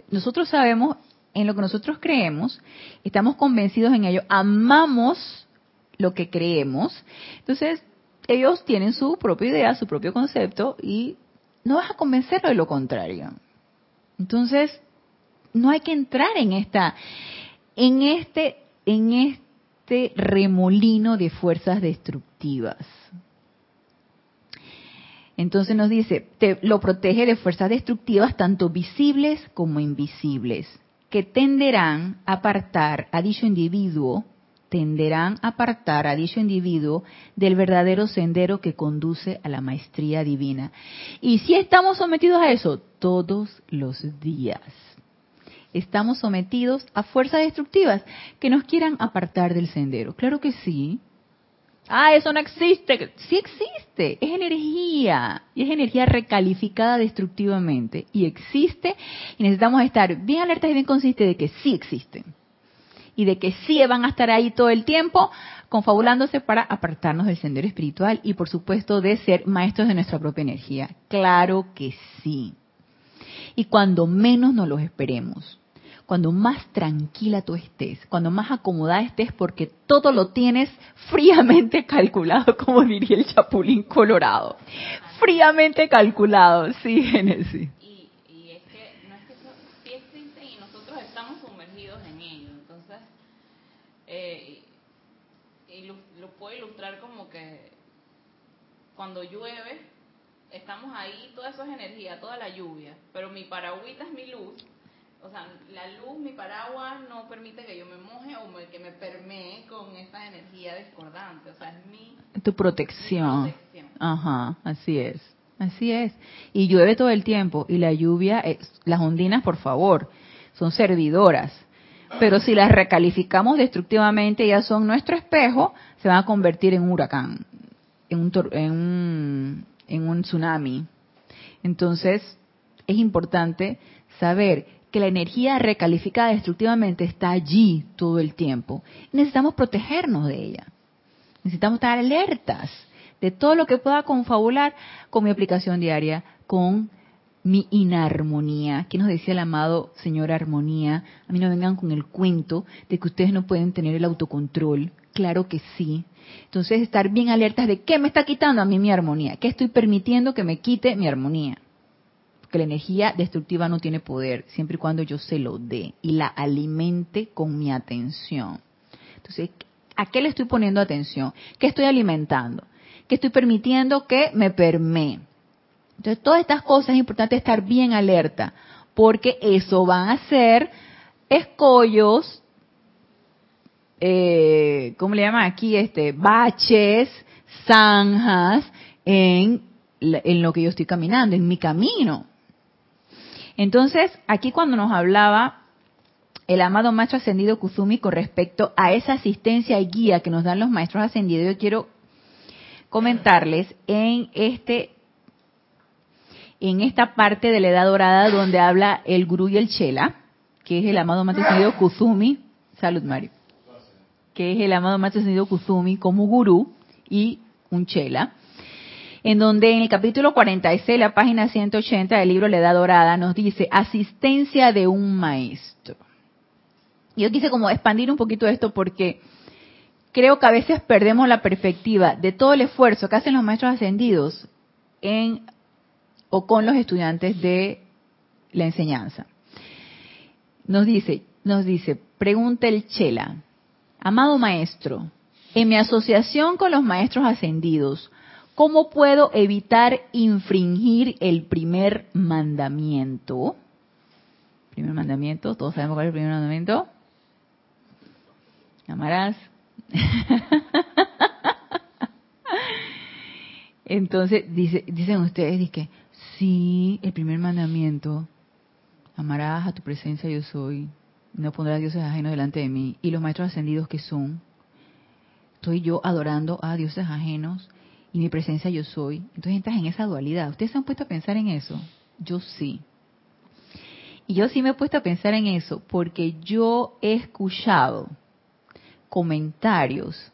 Nosotros sabemos en lo que nosotros creemos, estamos convencidos en ello, amamos lo que creemos. Entonces, ellos tienen su propia idea, su propio concepto y no vas a convencerlo de lo contrario. Entonces, no hay que entrar en esta en este, en este remolino de fuerzas destructivas. Entonces nos dice, te, lo protege de fuerzas destructivas tanto visibles como invisibles, que tenderán a apartar a dicho individuo, tenderán a apartar a dicho individuo del verdadero sendero que conduce a la maestría divina. Y si estamos sometidos a eso todos los días estamos sometidos a fuerzas destructivas que nos quieran apartar del sendero. Claro que sí. Ah, eso no existe. Sí existe. Es energía. Y es energía recalificada destructivamente. Y existe. Y necesitamos estar bien alertas y bien conscientes de que sí existen. Y de que sí van a estar ahí todo el tiempo confabulándose para apartarnos del sendero espiritual y por supuesto de ser maestros de nuestra propia energía. Claro que sí. Y cuando menos nos los esperemos cuando más tranquila tú estés, cuando más acomodada estés, porque todo lo tienes fríamente calculado, como diría el chapulín colorado. Fríamente calculado, sí, Genesis. Y, es que no es que eso sí existe y nosotros estamos sumergidos en ello. Entonces, eh, lo, lo puedo ilustrar como que cuando llueve, estamos ahí, toda esa es energía, toda la lluvia, pero mi paragüita es mi luz o sea, la luz, mi paraguas, no permite que yo me moje o que me permee con esa energía discordante. O sea, es mi... Tu protección. Ajá, así es. Así es. Y llueve todo el tiempo. Y la lluvia, las ondinas, por favor, son servidoras. Pero si las recalificamos destructivamente, ya son nuestro espejo, se van a convertir en un huracán, en un, en un, en un tsunami. Entonces, es importante saber que la energía recalificada destructivamente está allí todo el tiempo. Necesitamos protegernos de ella. Necesitamos estar alertas de todo lo que pueda confabular con mi aplicación diaria, con mi inarmonía. ¿Qué nos decía el amado Señor Armonía? A mí no vengan con el cuento de que ustedes no pueden tener el autocontrol. Claro que sí. Entonces, estar bien alertas de qué me está quitando a mí mi armonía, qué estoy permitiendo que me quite mi armonía. Porque la energía destructiva no tiene poder, siempre y cuando yo se lo dé y la alimente con mi atención. Entonces, ¿a qué le estoy poniendo atención? ¿Qué estoy alimentando? ¿Qué estoy permitiendo que me permee? Entonces, todas estas cosas es importante estar bien alerta, porque eso van a ser escollos, eh, ¿cómo le llaman aquí? Este, baches, zanjas en, en lo que yo estoy caminando, en mi camino. Entonces, aquí cuando nos hablaba el amado maestro ascendido Kuzumi con respecto a esa asistencia y guía que nos dan los maestros ascendidos, yo quiero comentarles en este en esta parte de la edad dorada donde habla el gurú y el chela, que es el amado maestro ascendido Kuzumi, salud Mario, que es el amado maestro ascendido Kuzumi como gurú y un chela, en donde en el capítulo 46, la página 180 del libro La Edad Dorada, nos dice asistencia de un maestro. Yo quise como expandir un poquito esto porque creo que a veces perdemos la perspectiva de todo el esfuerzo que hacen los maestros ascendidos en o con los estudiantes de la enseñanza. Nos dice, nos dice, pregunta el Chela, amado maestro, en mi asociación con los maestros ascendidos, ¿cómo puedo evitar infringir el primer mandamiento? Primer mandamiento, todos sabemos cuál es el primer mandamiento. Amarás. Entonces, dice, dicen ustedes, que sí, el primer mandamiento, amarás a tu presencia yo soy, no pondrás dioses ajenos delante de mí. Y los maestros ascendidos que son, estoy yo adorando a dioses ajenos y mi presencia yo soy. Entonces entras en esa dualidad. ¿Ustedes se han puesto a pensar en eso? Yo sí. Y yo sí me he puesto a pensar en eso porque yo he escuchado comentarios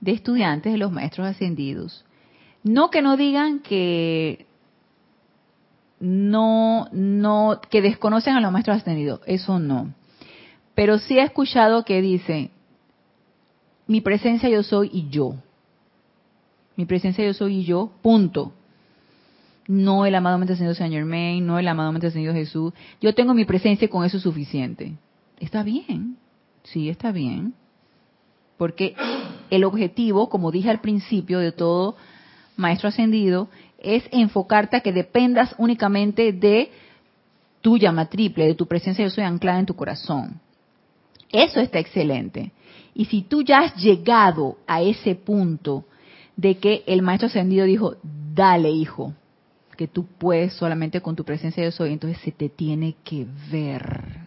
de estudiantes de los maestros ascendidos. No que no digan que no, no, que desconocen a los maestros ascendidos, eso no. Pero sí he escuchado que dice, mi presencia yo soy y yo. Mi presencia yo soy y yo, punto. No el amado mente ascendido Señor Germain, no el amado mente ascendido Jesús. Yo tengo mi presencia y con eso es suficiente. Está bien, sí, está bien. Porque el objetivo, como dije al principio de todo maestro ascendido, es enfocarte a que dependas únicamente de tu llama triple, de tu presencia yo soy anclada en tu corazón. Eso está excelente. Y si tú ya has llegado a ese punto de que el maestro ascendido dijo, dale hijo, que tú puedes solamente con tu presencia yo soy, entonces se te tiene que ver,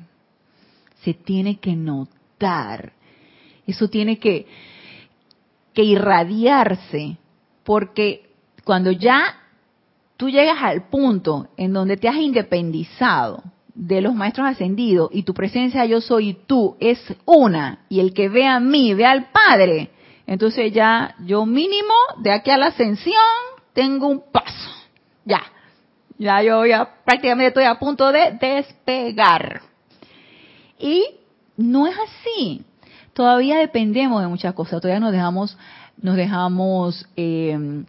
se tiene que notar, eso tiene que, que irradiarse, porque cuando ya tú llegas al punto en donde te has independizado de los maestros ascendidos y tu presencia yo soy tú es una y el que ve a mí ve al Padre, entonces ya yo mínimo de aquí a la ascensión tengo un paso. Ya, ya yo ya prácticamente estoy a punto de despegar. Y no es así. Todavía dependemos de muchas cosas. Todavía nos dejamos, nos dejamos eh,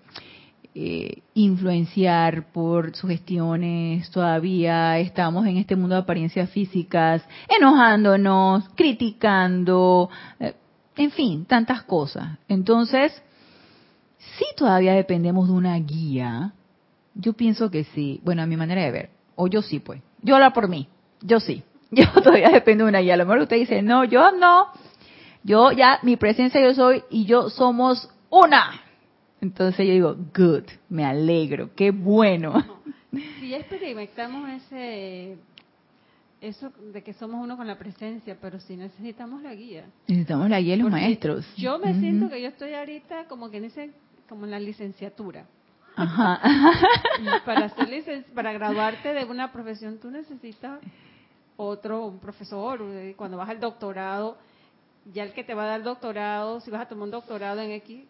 eh, influenciar por sugestiones, todavía estamos en este mundo de apariencias físicas, enojándonos, criticando, eh, en fin, tantas cosas. Entonces, si todavía dependemos de una guía, yo pienso que sí, bueno, a mi manera de ver, o yo sí, pues, yo hablo por mí, yo sí, yo todavía dependo de una guía. A lo mejor usted dice, no, yo no, yo ya, mi presencia yo soy y yo somos una. Entonces yo digo, good, me alegro, qué bueno. Si ya experimentamos ese eso de que somos uno con la presencia, pero si necesitamos la guía. Necesitamos la guía de los maestros. Yo me siento que yo estoy ahorita como que en como en la licenciatura. Ajá. para hacer para graduarte de una profesión tú necesitas otro un profesor. Cuando vas al doctorado, ya el que te va a dar doctorado, si vas a tomar un doctorado en X,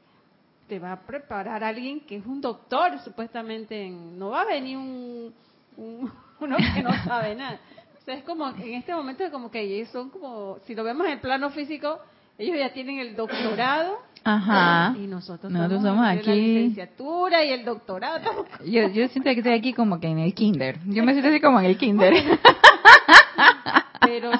te va a preparar alguien que es un doctor, supuestamente. no va a venir un, uno que no sabe nada. O sea, es como, en este momento, como que ellos son como, si lo vemos en el plano físico, ellos ya tienen el doctorado. Ajá. Y nosotros, nosotros somos aquí. La licenciatura y el doctorado. Yo, yo siento que estoy aquí como que en el kinder. Yo me siento así como en el kinder. Pero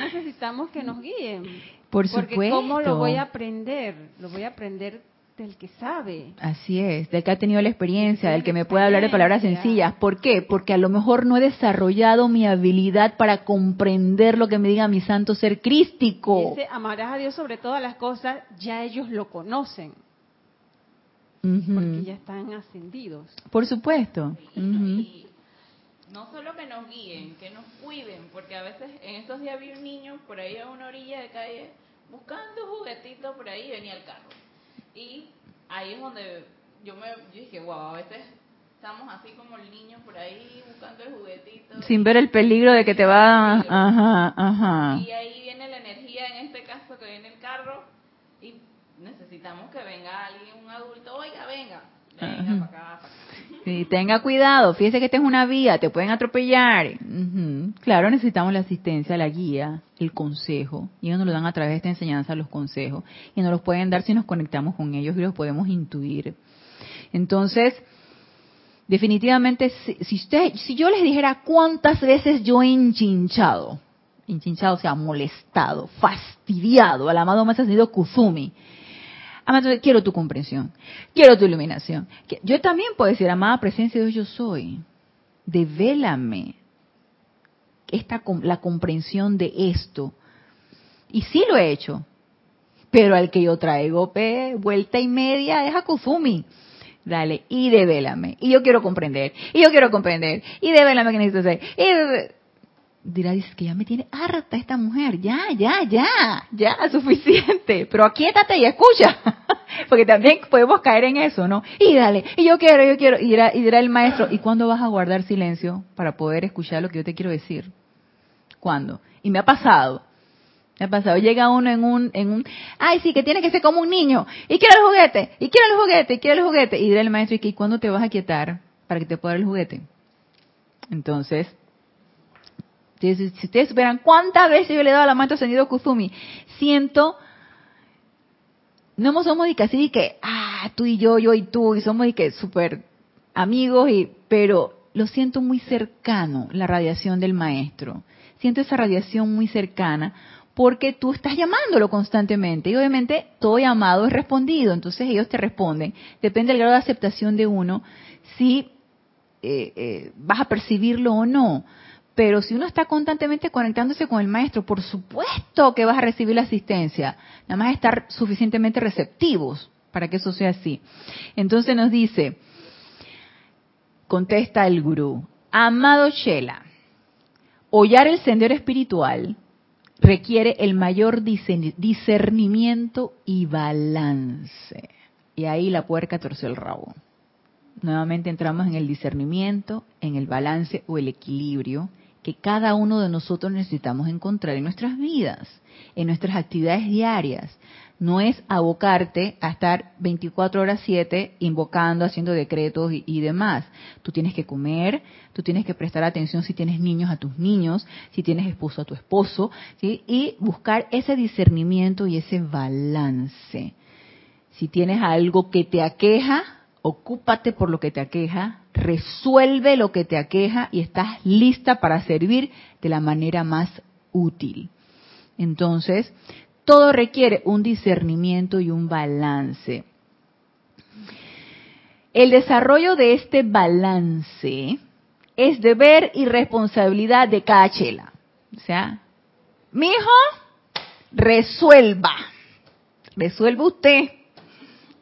necesitamos que nos guíen. Por supuesto. Porque ¿cómo lo voy a aprender? Lo voy a aprender del que sabe. Así es, del que ha tenido la experiencia, del que me puede hablar de palabras sencillas. ¿Por qué? Porque a lo mejor no he desarrollado mi habilidad para comprender lo que me diga mi santo ser crístico. ese amarás a Dios sobre todas las cosas, ya ellos lo conocen. Porque ya están ascendidos. Por supuesto. y no solo que nos guíen, que nos cuiden, porque a veces en estos días vi un niño por ahí a una orilla de calle buscando juguetitos por ahí y venía el carro y ahí es donde yo me dije, wow, a veces estamos así como el niño por ahí buscando el juguetito. Sin ver el peligro de que te va... Ajá, ajá. Y ahí viene la energía, en este caso que viene el carro, y necesitamos que venga alguien, un adulto, oiga, venga, Sí, tenga cuidado, fíjese que esta es una vía, te pueden atropellar. Claro, necesitamos la asistencia, la guía, el consejo. Y ellos nos lo dan a través de esta enseñanza, los consejos. Y nos los pueden dar si nos conectamos con ellos y los podemos intuir. Entonces, definitivamente, si, usted, si yo les dijera cuántas veces yo he enchinchado, enchinchado, o sea, molestado, fastidiado al amado más ascendido Kuzumi, Amado, quiero tu comprensión, quiero tu iluminación. Yo también puedo decir, amada presencia de Dios, yo soy. Devélame esta, la comprensión de esto. Y sí lo he hecho, pero al que yo traigo pe, vuelta y media es a Kuzumi. Dale, y devélame. Y yo quiero comprender. Y yo quiero comprender. Y devélame que necesito hacer. Y dirá, dice que ya me tiene harta esta mujer, ya, ya, ya, ya, suficiente, pero aquíétate y escucha, porque también podemos caer en eso, ¿no? Y dale, y yo quiero, yo quiero, y dirá, y dirá el maestro, ¿y cuándo vas a guardar silencio para poder escuchar lo que yo te quiero decir? ¿Cuándo? Y me ha pasado, me ha pasado, llega uno en un, en un, ay sí, que tiene que ser como un niño, y quiero el juguete, y quiero el juguete, y quiero el juguete, y dirá el maestro, ¿y cuándo te vas a quietar para que te pueda dar el juguete? Entonces, si, ustedes verán cuántas veces yo le he dado la mano ascendido Kuzumi, siento, no somos de que así que, ah, tú y yo, yo y tú, y somos de que súper amigos, y, pero lo siento muy cercano, la radiación del maestro. Siento esa radiación muy cercana porque tú estás llamándolo constantemente y obviamente todo llamado es respondido, entonces ellos te responden. Depende del grado de aceptación de uno si eh, eh, vas a percibirlo o no. Pero si uno está constantemente conectándose con el maestro, por supuesto que vas a recibir la asistencia. Nada más estar suficientemente receptivos para que eso sea así. Entonces nos dice, contesta el gurú, amado Shela, hollar el sendero espiritual requiere el mayor discernimiento y balance. Y ahí la puerca torció el rabo. Nuevamente entramos en el discernimiento, en el balance o el equilibrio que cada uno de nosotros necesitamos encontrar en nuestras vidas, en nuestras actividades diarias. No es abocarte a estar 24 horas 7 invocando, haciendo decretos y, demás. Tú tienes que comer, tú tienes que prestar atención si tienes niños a tus niños, si tienes esposo a tu esposo, y buscar ese discernimiento y ese balance. Si tienes algo que te aqueja, ocúpate por lo que te aqueja, resuelve lo que te aqueja y estás lista para servir de la manera más útil. Entonces, todo requiere un discernimiento y un balance. El desarrollo de este balance es deber y responsabilidad de cada chela. O sea, mi hijo, resuelva. Resuelva usted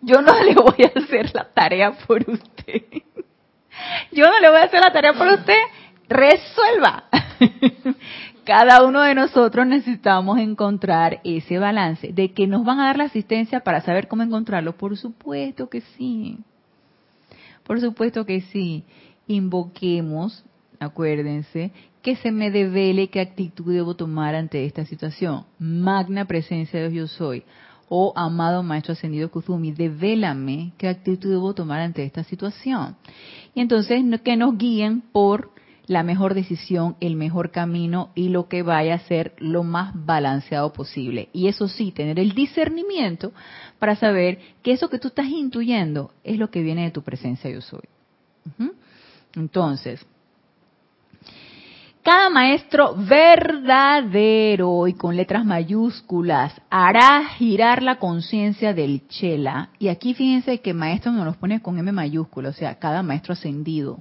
yo no le voy a hacer la tarea por usted. Yo no le voy a hacer la tarea por usted. Resuelva. Cada uno de nosotros necesitamos encontrar ese balance. ¿De que nos van a dar la asistencia para saber cómo encontrarlo? Por supuesto que sí. Por supuesto que sí. Invoquemos, acuérdense, que se me devele qué actitud debo tomar ante esta situación. Magna presencia de Dios yo soy oh amado Maestro Ascendido Kuzumi, devélame qué actitud debo tomar ante esta situación. Y entonces que nos guíen por la mejor decisión, el mejor camino y lo que vaya a ser lo más balanceado posible. Y eso sí, tener el discernimiento para saber que eso que tú estás intuyendo es lo que viene de tu presencia yo soy. Entonces, cada maestro verdadero y con letras mayúsculas hará girar la conciencia del chela. Y aquí fíjense que maestro nos los pone con M mayúscula, o sea, cada maestro ascendido.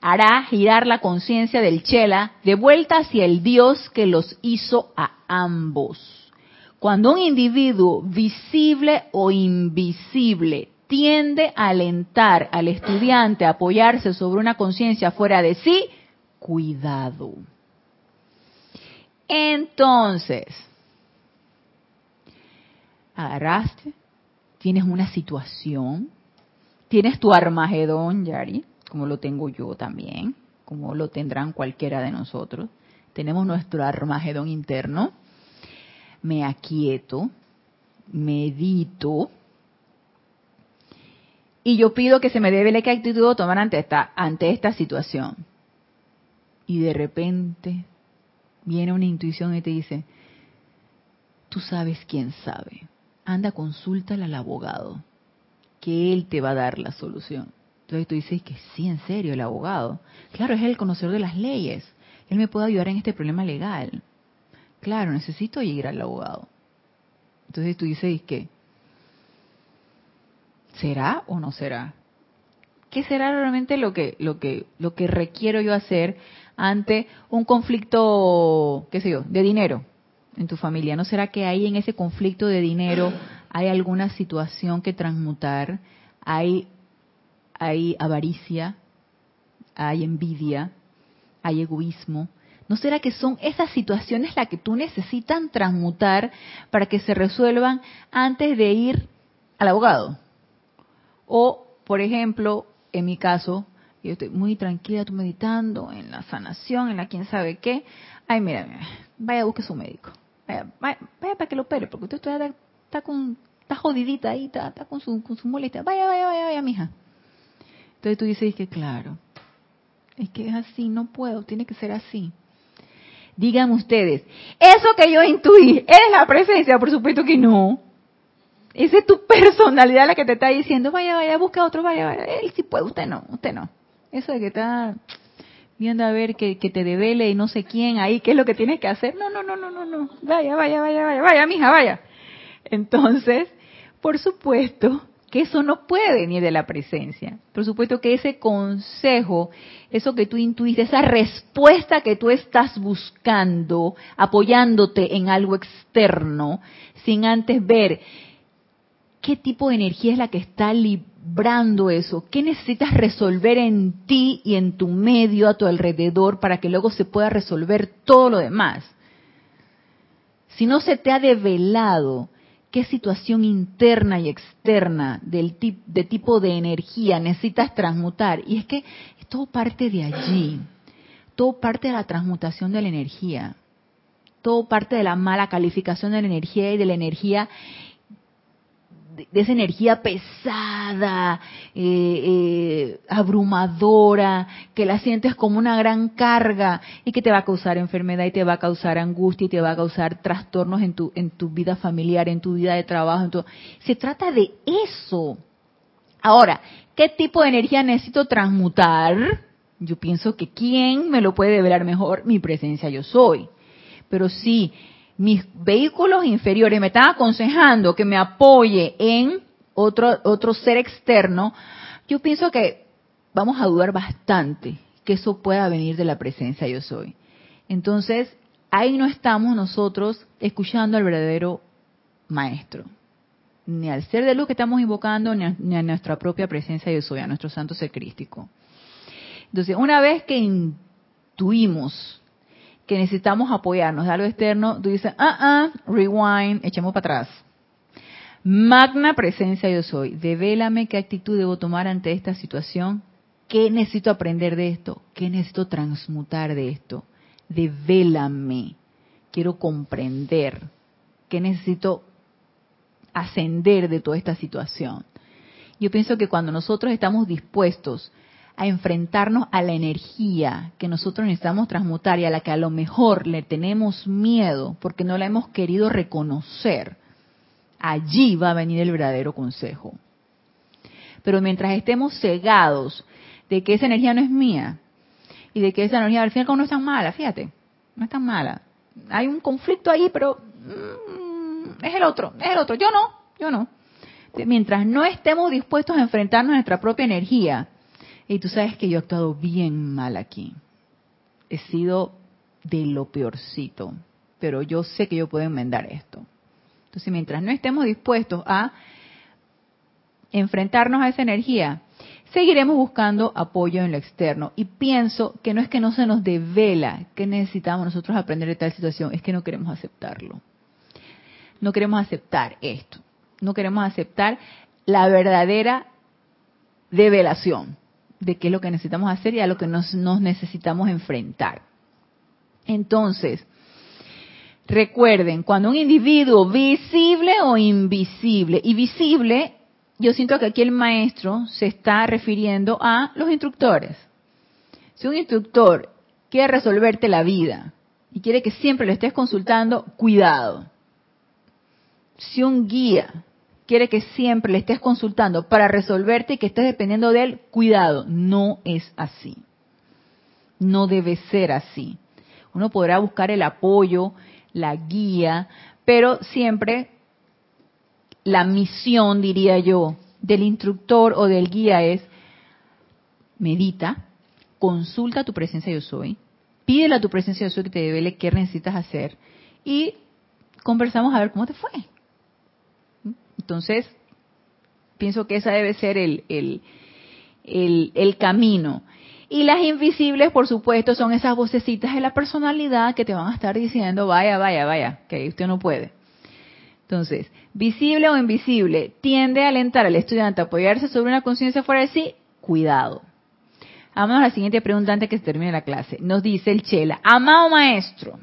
Hará girar la conciencia del chela de vuelta hacia el Dios que los hizo a ambos. Cuando un individuo visible o invisible tiende a alentar al estudiante a apoyarse sobre una conciencia fuera de sí, cuidado. Entonces, agarraste, tienes una situación, tienes tu armagedón, Yari, como lo tengo yo también, como lo tendrán cualquiera de nosotros. Tenemos nuestro armagedón interno. Me aquieto, medito, y yo pido que se me dé qué actitud tomar ante esta, ante esta situación y de repente viene una intuición y te dice, tú sabes quién sabe, anda, consúltale al abogado, que él te va a dar la solución. Entonces tú dices que sí, en serio, el abogado. Claro, es el conocedor de las leyes. Él me puede ayudar en este problema legal. Claro, necesito ir al abogado. Entonces tú dices que, ¿será o no será? ¿Qué será realmente lo que, lo que, lo que requiero yo hacer ante un conflicto, qué sé yo, de dinero en tu familia? ¿No será que ahí en ese conflicto de dinero hay alguna situación que transmutar? Hay, hay avaricia, hay envidia, hay egoísmo. ¿No será que son esas situaciones las que tú necesitas transmutar para que se resuelvan antes de ir al abogado? O, por ejemplo, en mi caso, yo estoy muy tranquila, tú meditando en la sanación, en la quién sabe qué. Ay, mira, vaya a busque su médico. Vaya, vaya, para que lo opere, porque usted está, está, con, está jodidita ahí, está, con, su, con su molestia. Vaya, vaya, vaya, vaya, mija. Entonces tú dices que claro, es que es así, no puedo, tiene que ser así. Díganme ustedes, eso que yo intuí, ¿es la presencia? Por supuesto que no. Esa es tu personalidad la que te está diciendo, vaya, vaya, busca otro, vaya, vaya. Él sí puede, usted no, usted no. Eso de que está viendo a ver que, te devele y no sé quién ahí, qué es lo que tienes que hacer. No, no, no, no, no, no. Vaya, vaya, vaya, vaya, vaya, mija, vaya. Entonces, por supuesto que eso no puede venir de la presencia. Por supuesto que ese consejo, eso que tú intuiste, esa respuesta que tú estás buscando, apoyándote en algo externo, sin antes ver qué tipo de energía es la que está librando eso, qué necesitas resolver en ti y en tu medio, a tu alrededor, para que luego se pueda resolver todo lo demás. Si no se te ha develado qué situación interna y externa del de tipo de energía necesitas transmutar, y es que todo parte de allí, todo parte de la transmutación de la energía, todo parte de la mala calificación de la energía y de la energía de, esa energía pesada, eh, eh, abrumadora, que la sientes como una gran carga y que te va a causar enfermedad y te va a causar angustia y te va a causar trastornos en tu, en tu vida familiar, en tu vida de trabajo. En tu... Se trata de eso. Ahora, ¿qué tipo de energía necesito transmutar? Yo pienso que quién me lo puede ver mejor, mi presencia yo soy. Pero sí, mis vehículos inferiores me están aconsejando que me apoye en otro, otro ser externo, yo pienso que vamos a dudar bastante que eso pueda venir de la presencia yo soy. Entonces, ahí no estamos nosotros escuchando al verdadero maestro, ni al ser de luz que estamos invocando, ni a, nuestra propia presencia yo soy, a nuestro santo ser crístico. Entonces, una vez que intuimos que necesitamos apoyarnos de algo externo, tú dices, ah, ah, rewind, echemos para atrás. Magna presencia yo soy. Devélame qué actitud debo tomar ante esta situación. ¿Qué necesito aprender de esto? ¿Qué necesito transmutar de esto? Devélame. Quiero comprender. ¿Qué necesito ascender de toda esta situación. Yo pienso que cuando nosotros estamos dispuestos a enfrentarnos a la energía que nosotros necesitamos transmutar y a la que a lo mejor le tenemos miedo porque no la hemos querido reconocer, allí va a venir el verdadero consejo. Pero mientras estemos cegados de que esa energía no es mía y de que esa energía al final no es tan mala, fíjate, no es tan mala. Hay un conflicto ahí, pero mm, es el otro, es el otro. Yo no, yo no. Mientras no estemos dispuestos a enfrentarnos a nuestra propia energía, y tú sabes que yo he actuado bien mal aquí. He sido de lo peorcito, pero yo sé que yo puedo enmendar esto. Entonces, mientras no estemos dispuestos a enfrentarnos a esa energía, seguiremos buscando apoyo en lo externo. Y pienso que no es que no se nos devela que necesitamos nosotros aprender de tal situación, es que no queremos aceptarlo. No queremos aceptar esto. No queremos aceptar la verdadera develación de qué es lo que necesitamos hacer y a lo que nos, necesitamos enfrentar. Entonces, recuerden, cuando un individuo visible o invisible, y visible, yo siento que aquí el maestro se está refiriendo a los instructores. Si un instructor quiere resolverte la vida y quiere que siempre lo estés consultando, cuidado. Si un guía quiere que siempre le estés consultando para resolverte y que estés dependiendo de él, cuidado, no es así. No debe ser así. Uno podrá buscar el apoyo, la guía, pero siempre la misión, diría yo, del instructor o del guía es medita, consulta tu presencia yo soy, pídele a tu presencia yo soy que te devele qué necesitas hacer y conversamos a ver cómo te fue. Entonces, pienso que esa debe ser el, el, el, camino. Y las invisibles, por supuesto, son esas vocecitas de la personalidad que te van a estar diciendo, vaya, vaya, vaya, que usted no puede. Entonces, visible o invisible, tiende a alentar al estudiante a apoyarse sobre una conciencia fuera de sí, cuidado. Vamos a la siguiente pregunta antes que se termine la clase. Nos dice el Chela, amado maestro,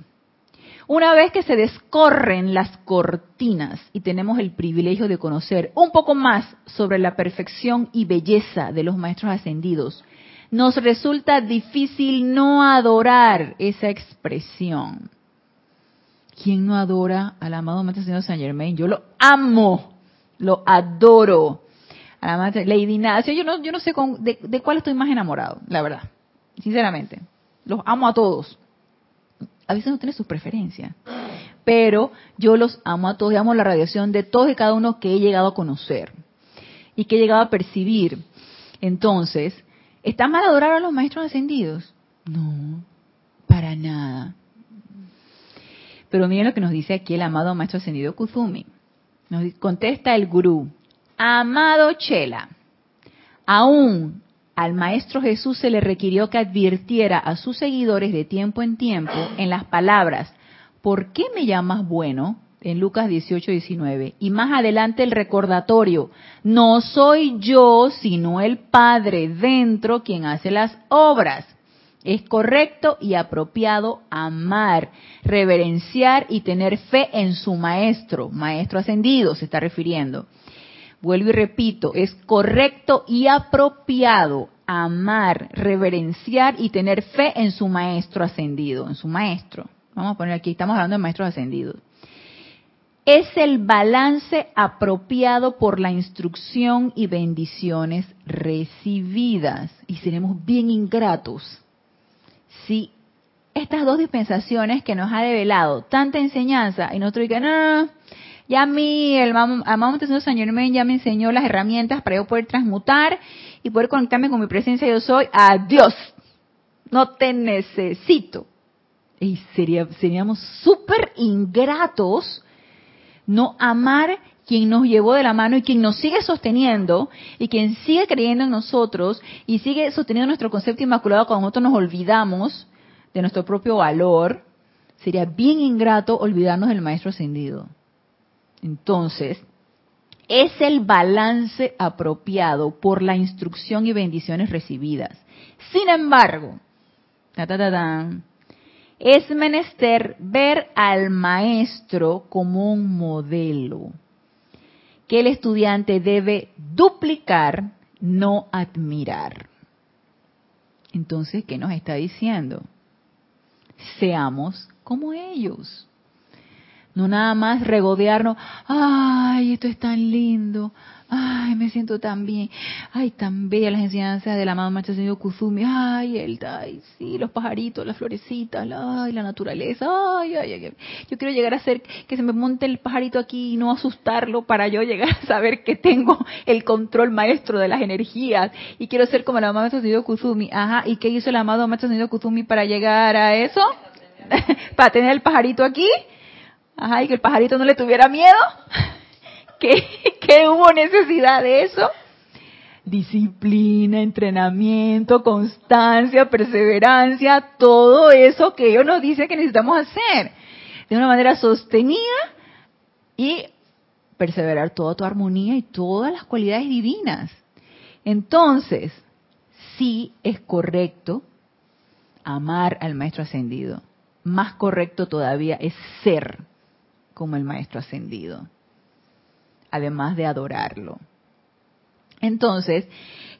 una vez que se descorren las cortinas y tenemos el privilegio de conocer un poco más sobre la perfección y belleza de los maestros ascendidos, nos resulta difícil no adorar esa expresión. ¿Quién no adora al amado Maestro Señor Saint Germain? Yo lo amo, lo adoro. A la Lady Nadia, yo no, yo no sé de, de cuál estoy más enamorado, la verdad, sinceramente. Los amo a todos a veces no tiene sus preferencias, pero yo los amo a todos, amo la radiación de todos y cada uno que he llegado a conocer y que he llegado a percibir. Entonces, ¿está mal adorar a los maestros ascendidos? No, para nada. Pero miren lo que nos dice aquí el amado maestro ascendido Kuzumi. Nos contesta el gurú, amado Chela, aún al Maestro Jesús se le requirió que advirtiera a sus seguidores de tiempo en tiempo en las palabras, ¿por qué me llamas bueno? en Lucas 18, 19. Y más adelante el recordatorio, no soy yo, sino el Padre dentro quien hace las obras. Es correcto y apropiado amar, reverenciar y tener fe en su Maestro, Maestro ascendido se está refiriendo vuelvo y repito, es correcto y apropiado amar, reverenciar y tener fe en su maestro ascendido, en su maestro. Vamos a poner aquí, estamos hablando de maestros ascendidos. Es el balance apropiado por la instrucción y bendiciones recibidas. Y seremos bien ingratos si estas dos dispensaciones que nos ha develado tanta enseñanza y nosotros digan, no, ya a mí, el amado Señor Germain ya me enseñó las herramientas para yo poder transmutar y poder conectarme con mi presencia yo soy. Adiós. No te necesito. Y sería, seríamos súper ingratos no amar quien nos llevó de la mano y quien nos sigue sosteniendo y quien sigue creyendo en nosotros y sigue sosteniendo nuestro concepto inmaculado cuando nosotros nos olvidamos de nuestro propio valor, sería bien ingrato olvidarnos del Maestro Ascendido. Entonces, es el balance apropiado por la instrucción y bendiciones recibidas. Sin embargo, es menester ver al maestro como un modelo. que el estudiante debe duplicar, no admirar. Entonces, ¿qué nos está diciendo? Seamos como ellos. No nada más regodearnos, ay, esto es tan lindo, ay, me siento tan bien, ay, tan bella las enseñanzas del amado Maestro Señor Kuzumi, ay, el, ay, sí, los pajaritos, las florecitas, ay, la naturaleza, ay, ay, ay, yo quiero llegar a ser que se me monte el pajarito aquí y no asustarlo para yo llegar a saber que tengo el control maestro de las energías. Y quiero ser como el amado Maestro Señor Kuzumi, ajá, ¿y qué hizo el amado Maestro Señor Kuzumi para llegar a eso? para tener el pajarito aquí, Ajá, y que el pajarito no le tuviera miedo. ¿Qué, ¿Qué hubo necesidad de eso? Disciplina, entrenamiento, constancia, perseverancia, todo eso que ellos nos dicen que necesitamos hacer de una manera sostenida y perseverar toda tu armonía y todas las cualidades divinas. Entonces, sí es correcto amar al Maestro Ascendido. Más correcto todavía es ser como el Maestro Ascendido, además de adorarlo. Entonces,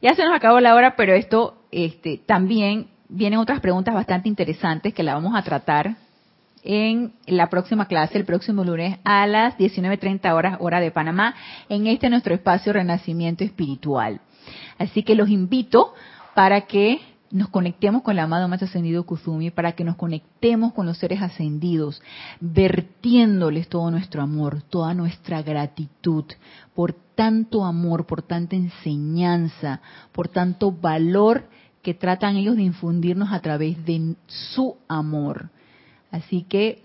ya se nos acabó la hora, pero esto este, también vienen otras preguntas bastante interesantes que la vamos a tratar en la próxima clase, el próximo lunes a las 19.30 horas, hora de Panamá, en este nuestro espacio Renacimiento Espiritual. Así que los invito para que nos conectemos con el amado más ascendido Kuzumi, para que nos conectemos con los seres ascendidos, vertiéndoles todo nuestro amor, toda nuestra gratitud por tanto amor, por tanta enseñanza, por tanto valor que tratan ellos de infundirnos a través de su amor. Así que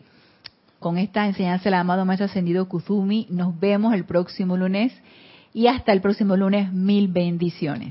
con esta enseñanza del amado más ascendido Kuzumi, nos vemos el próximo lunes y hasta el próximo lunes, mil bendiciones.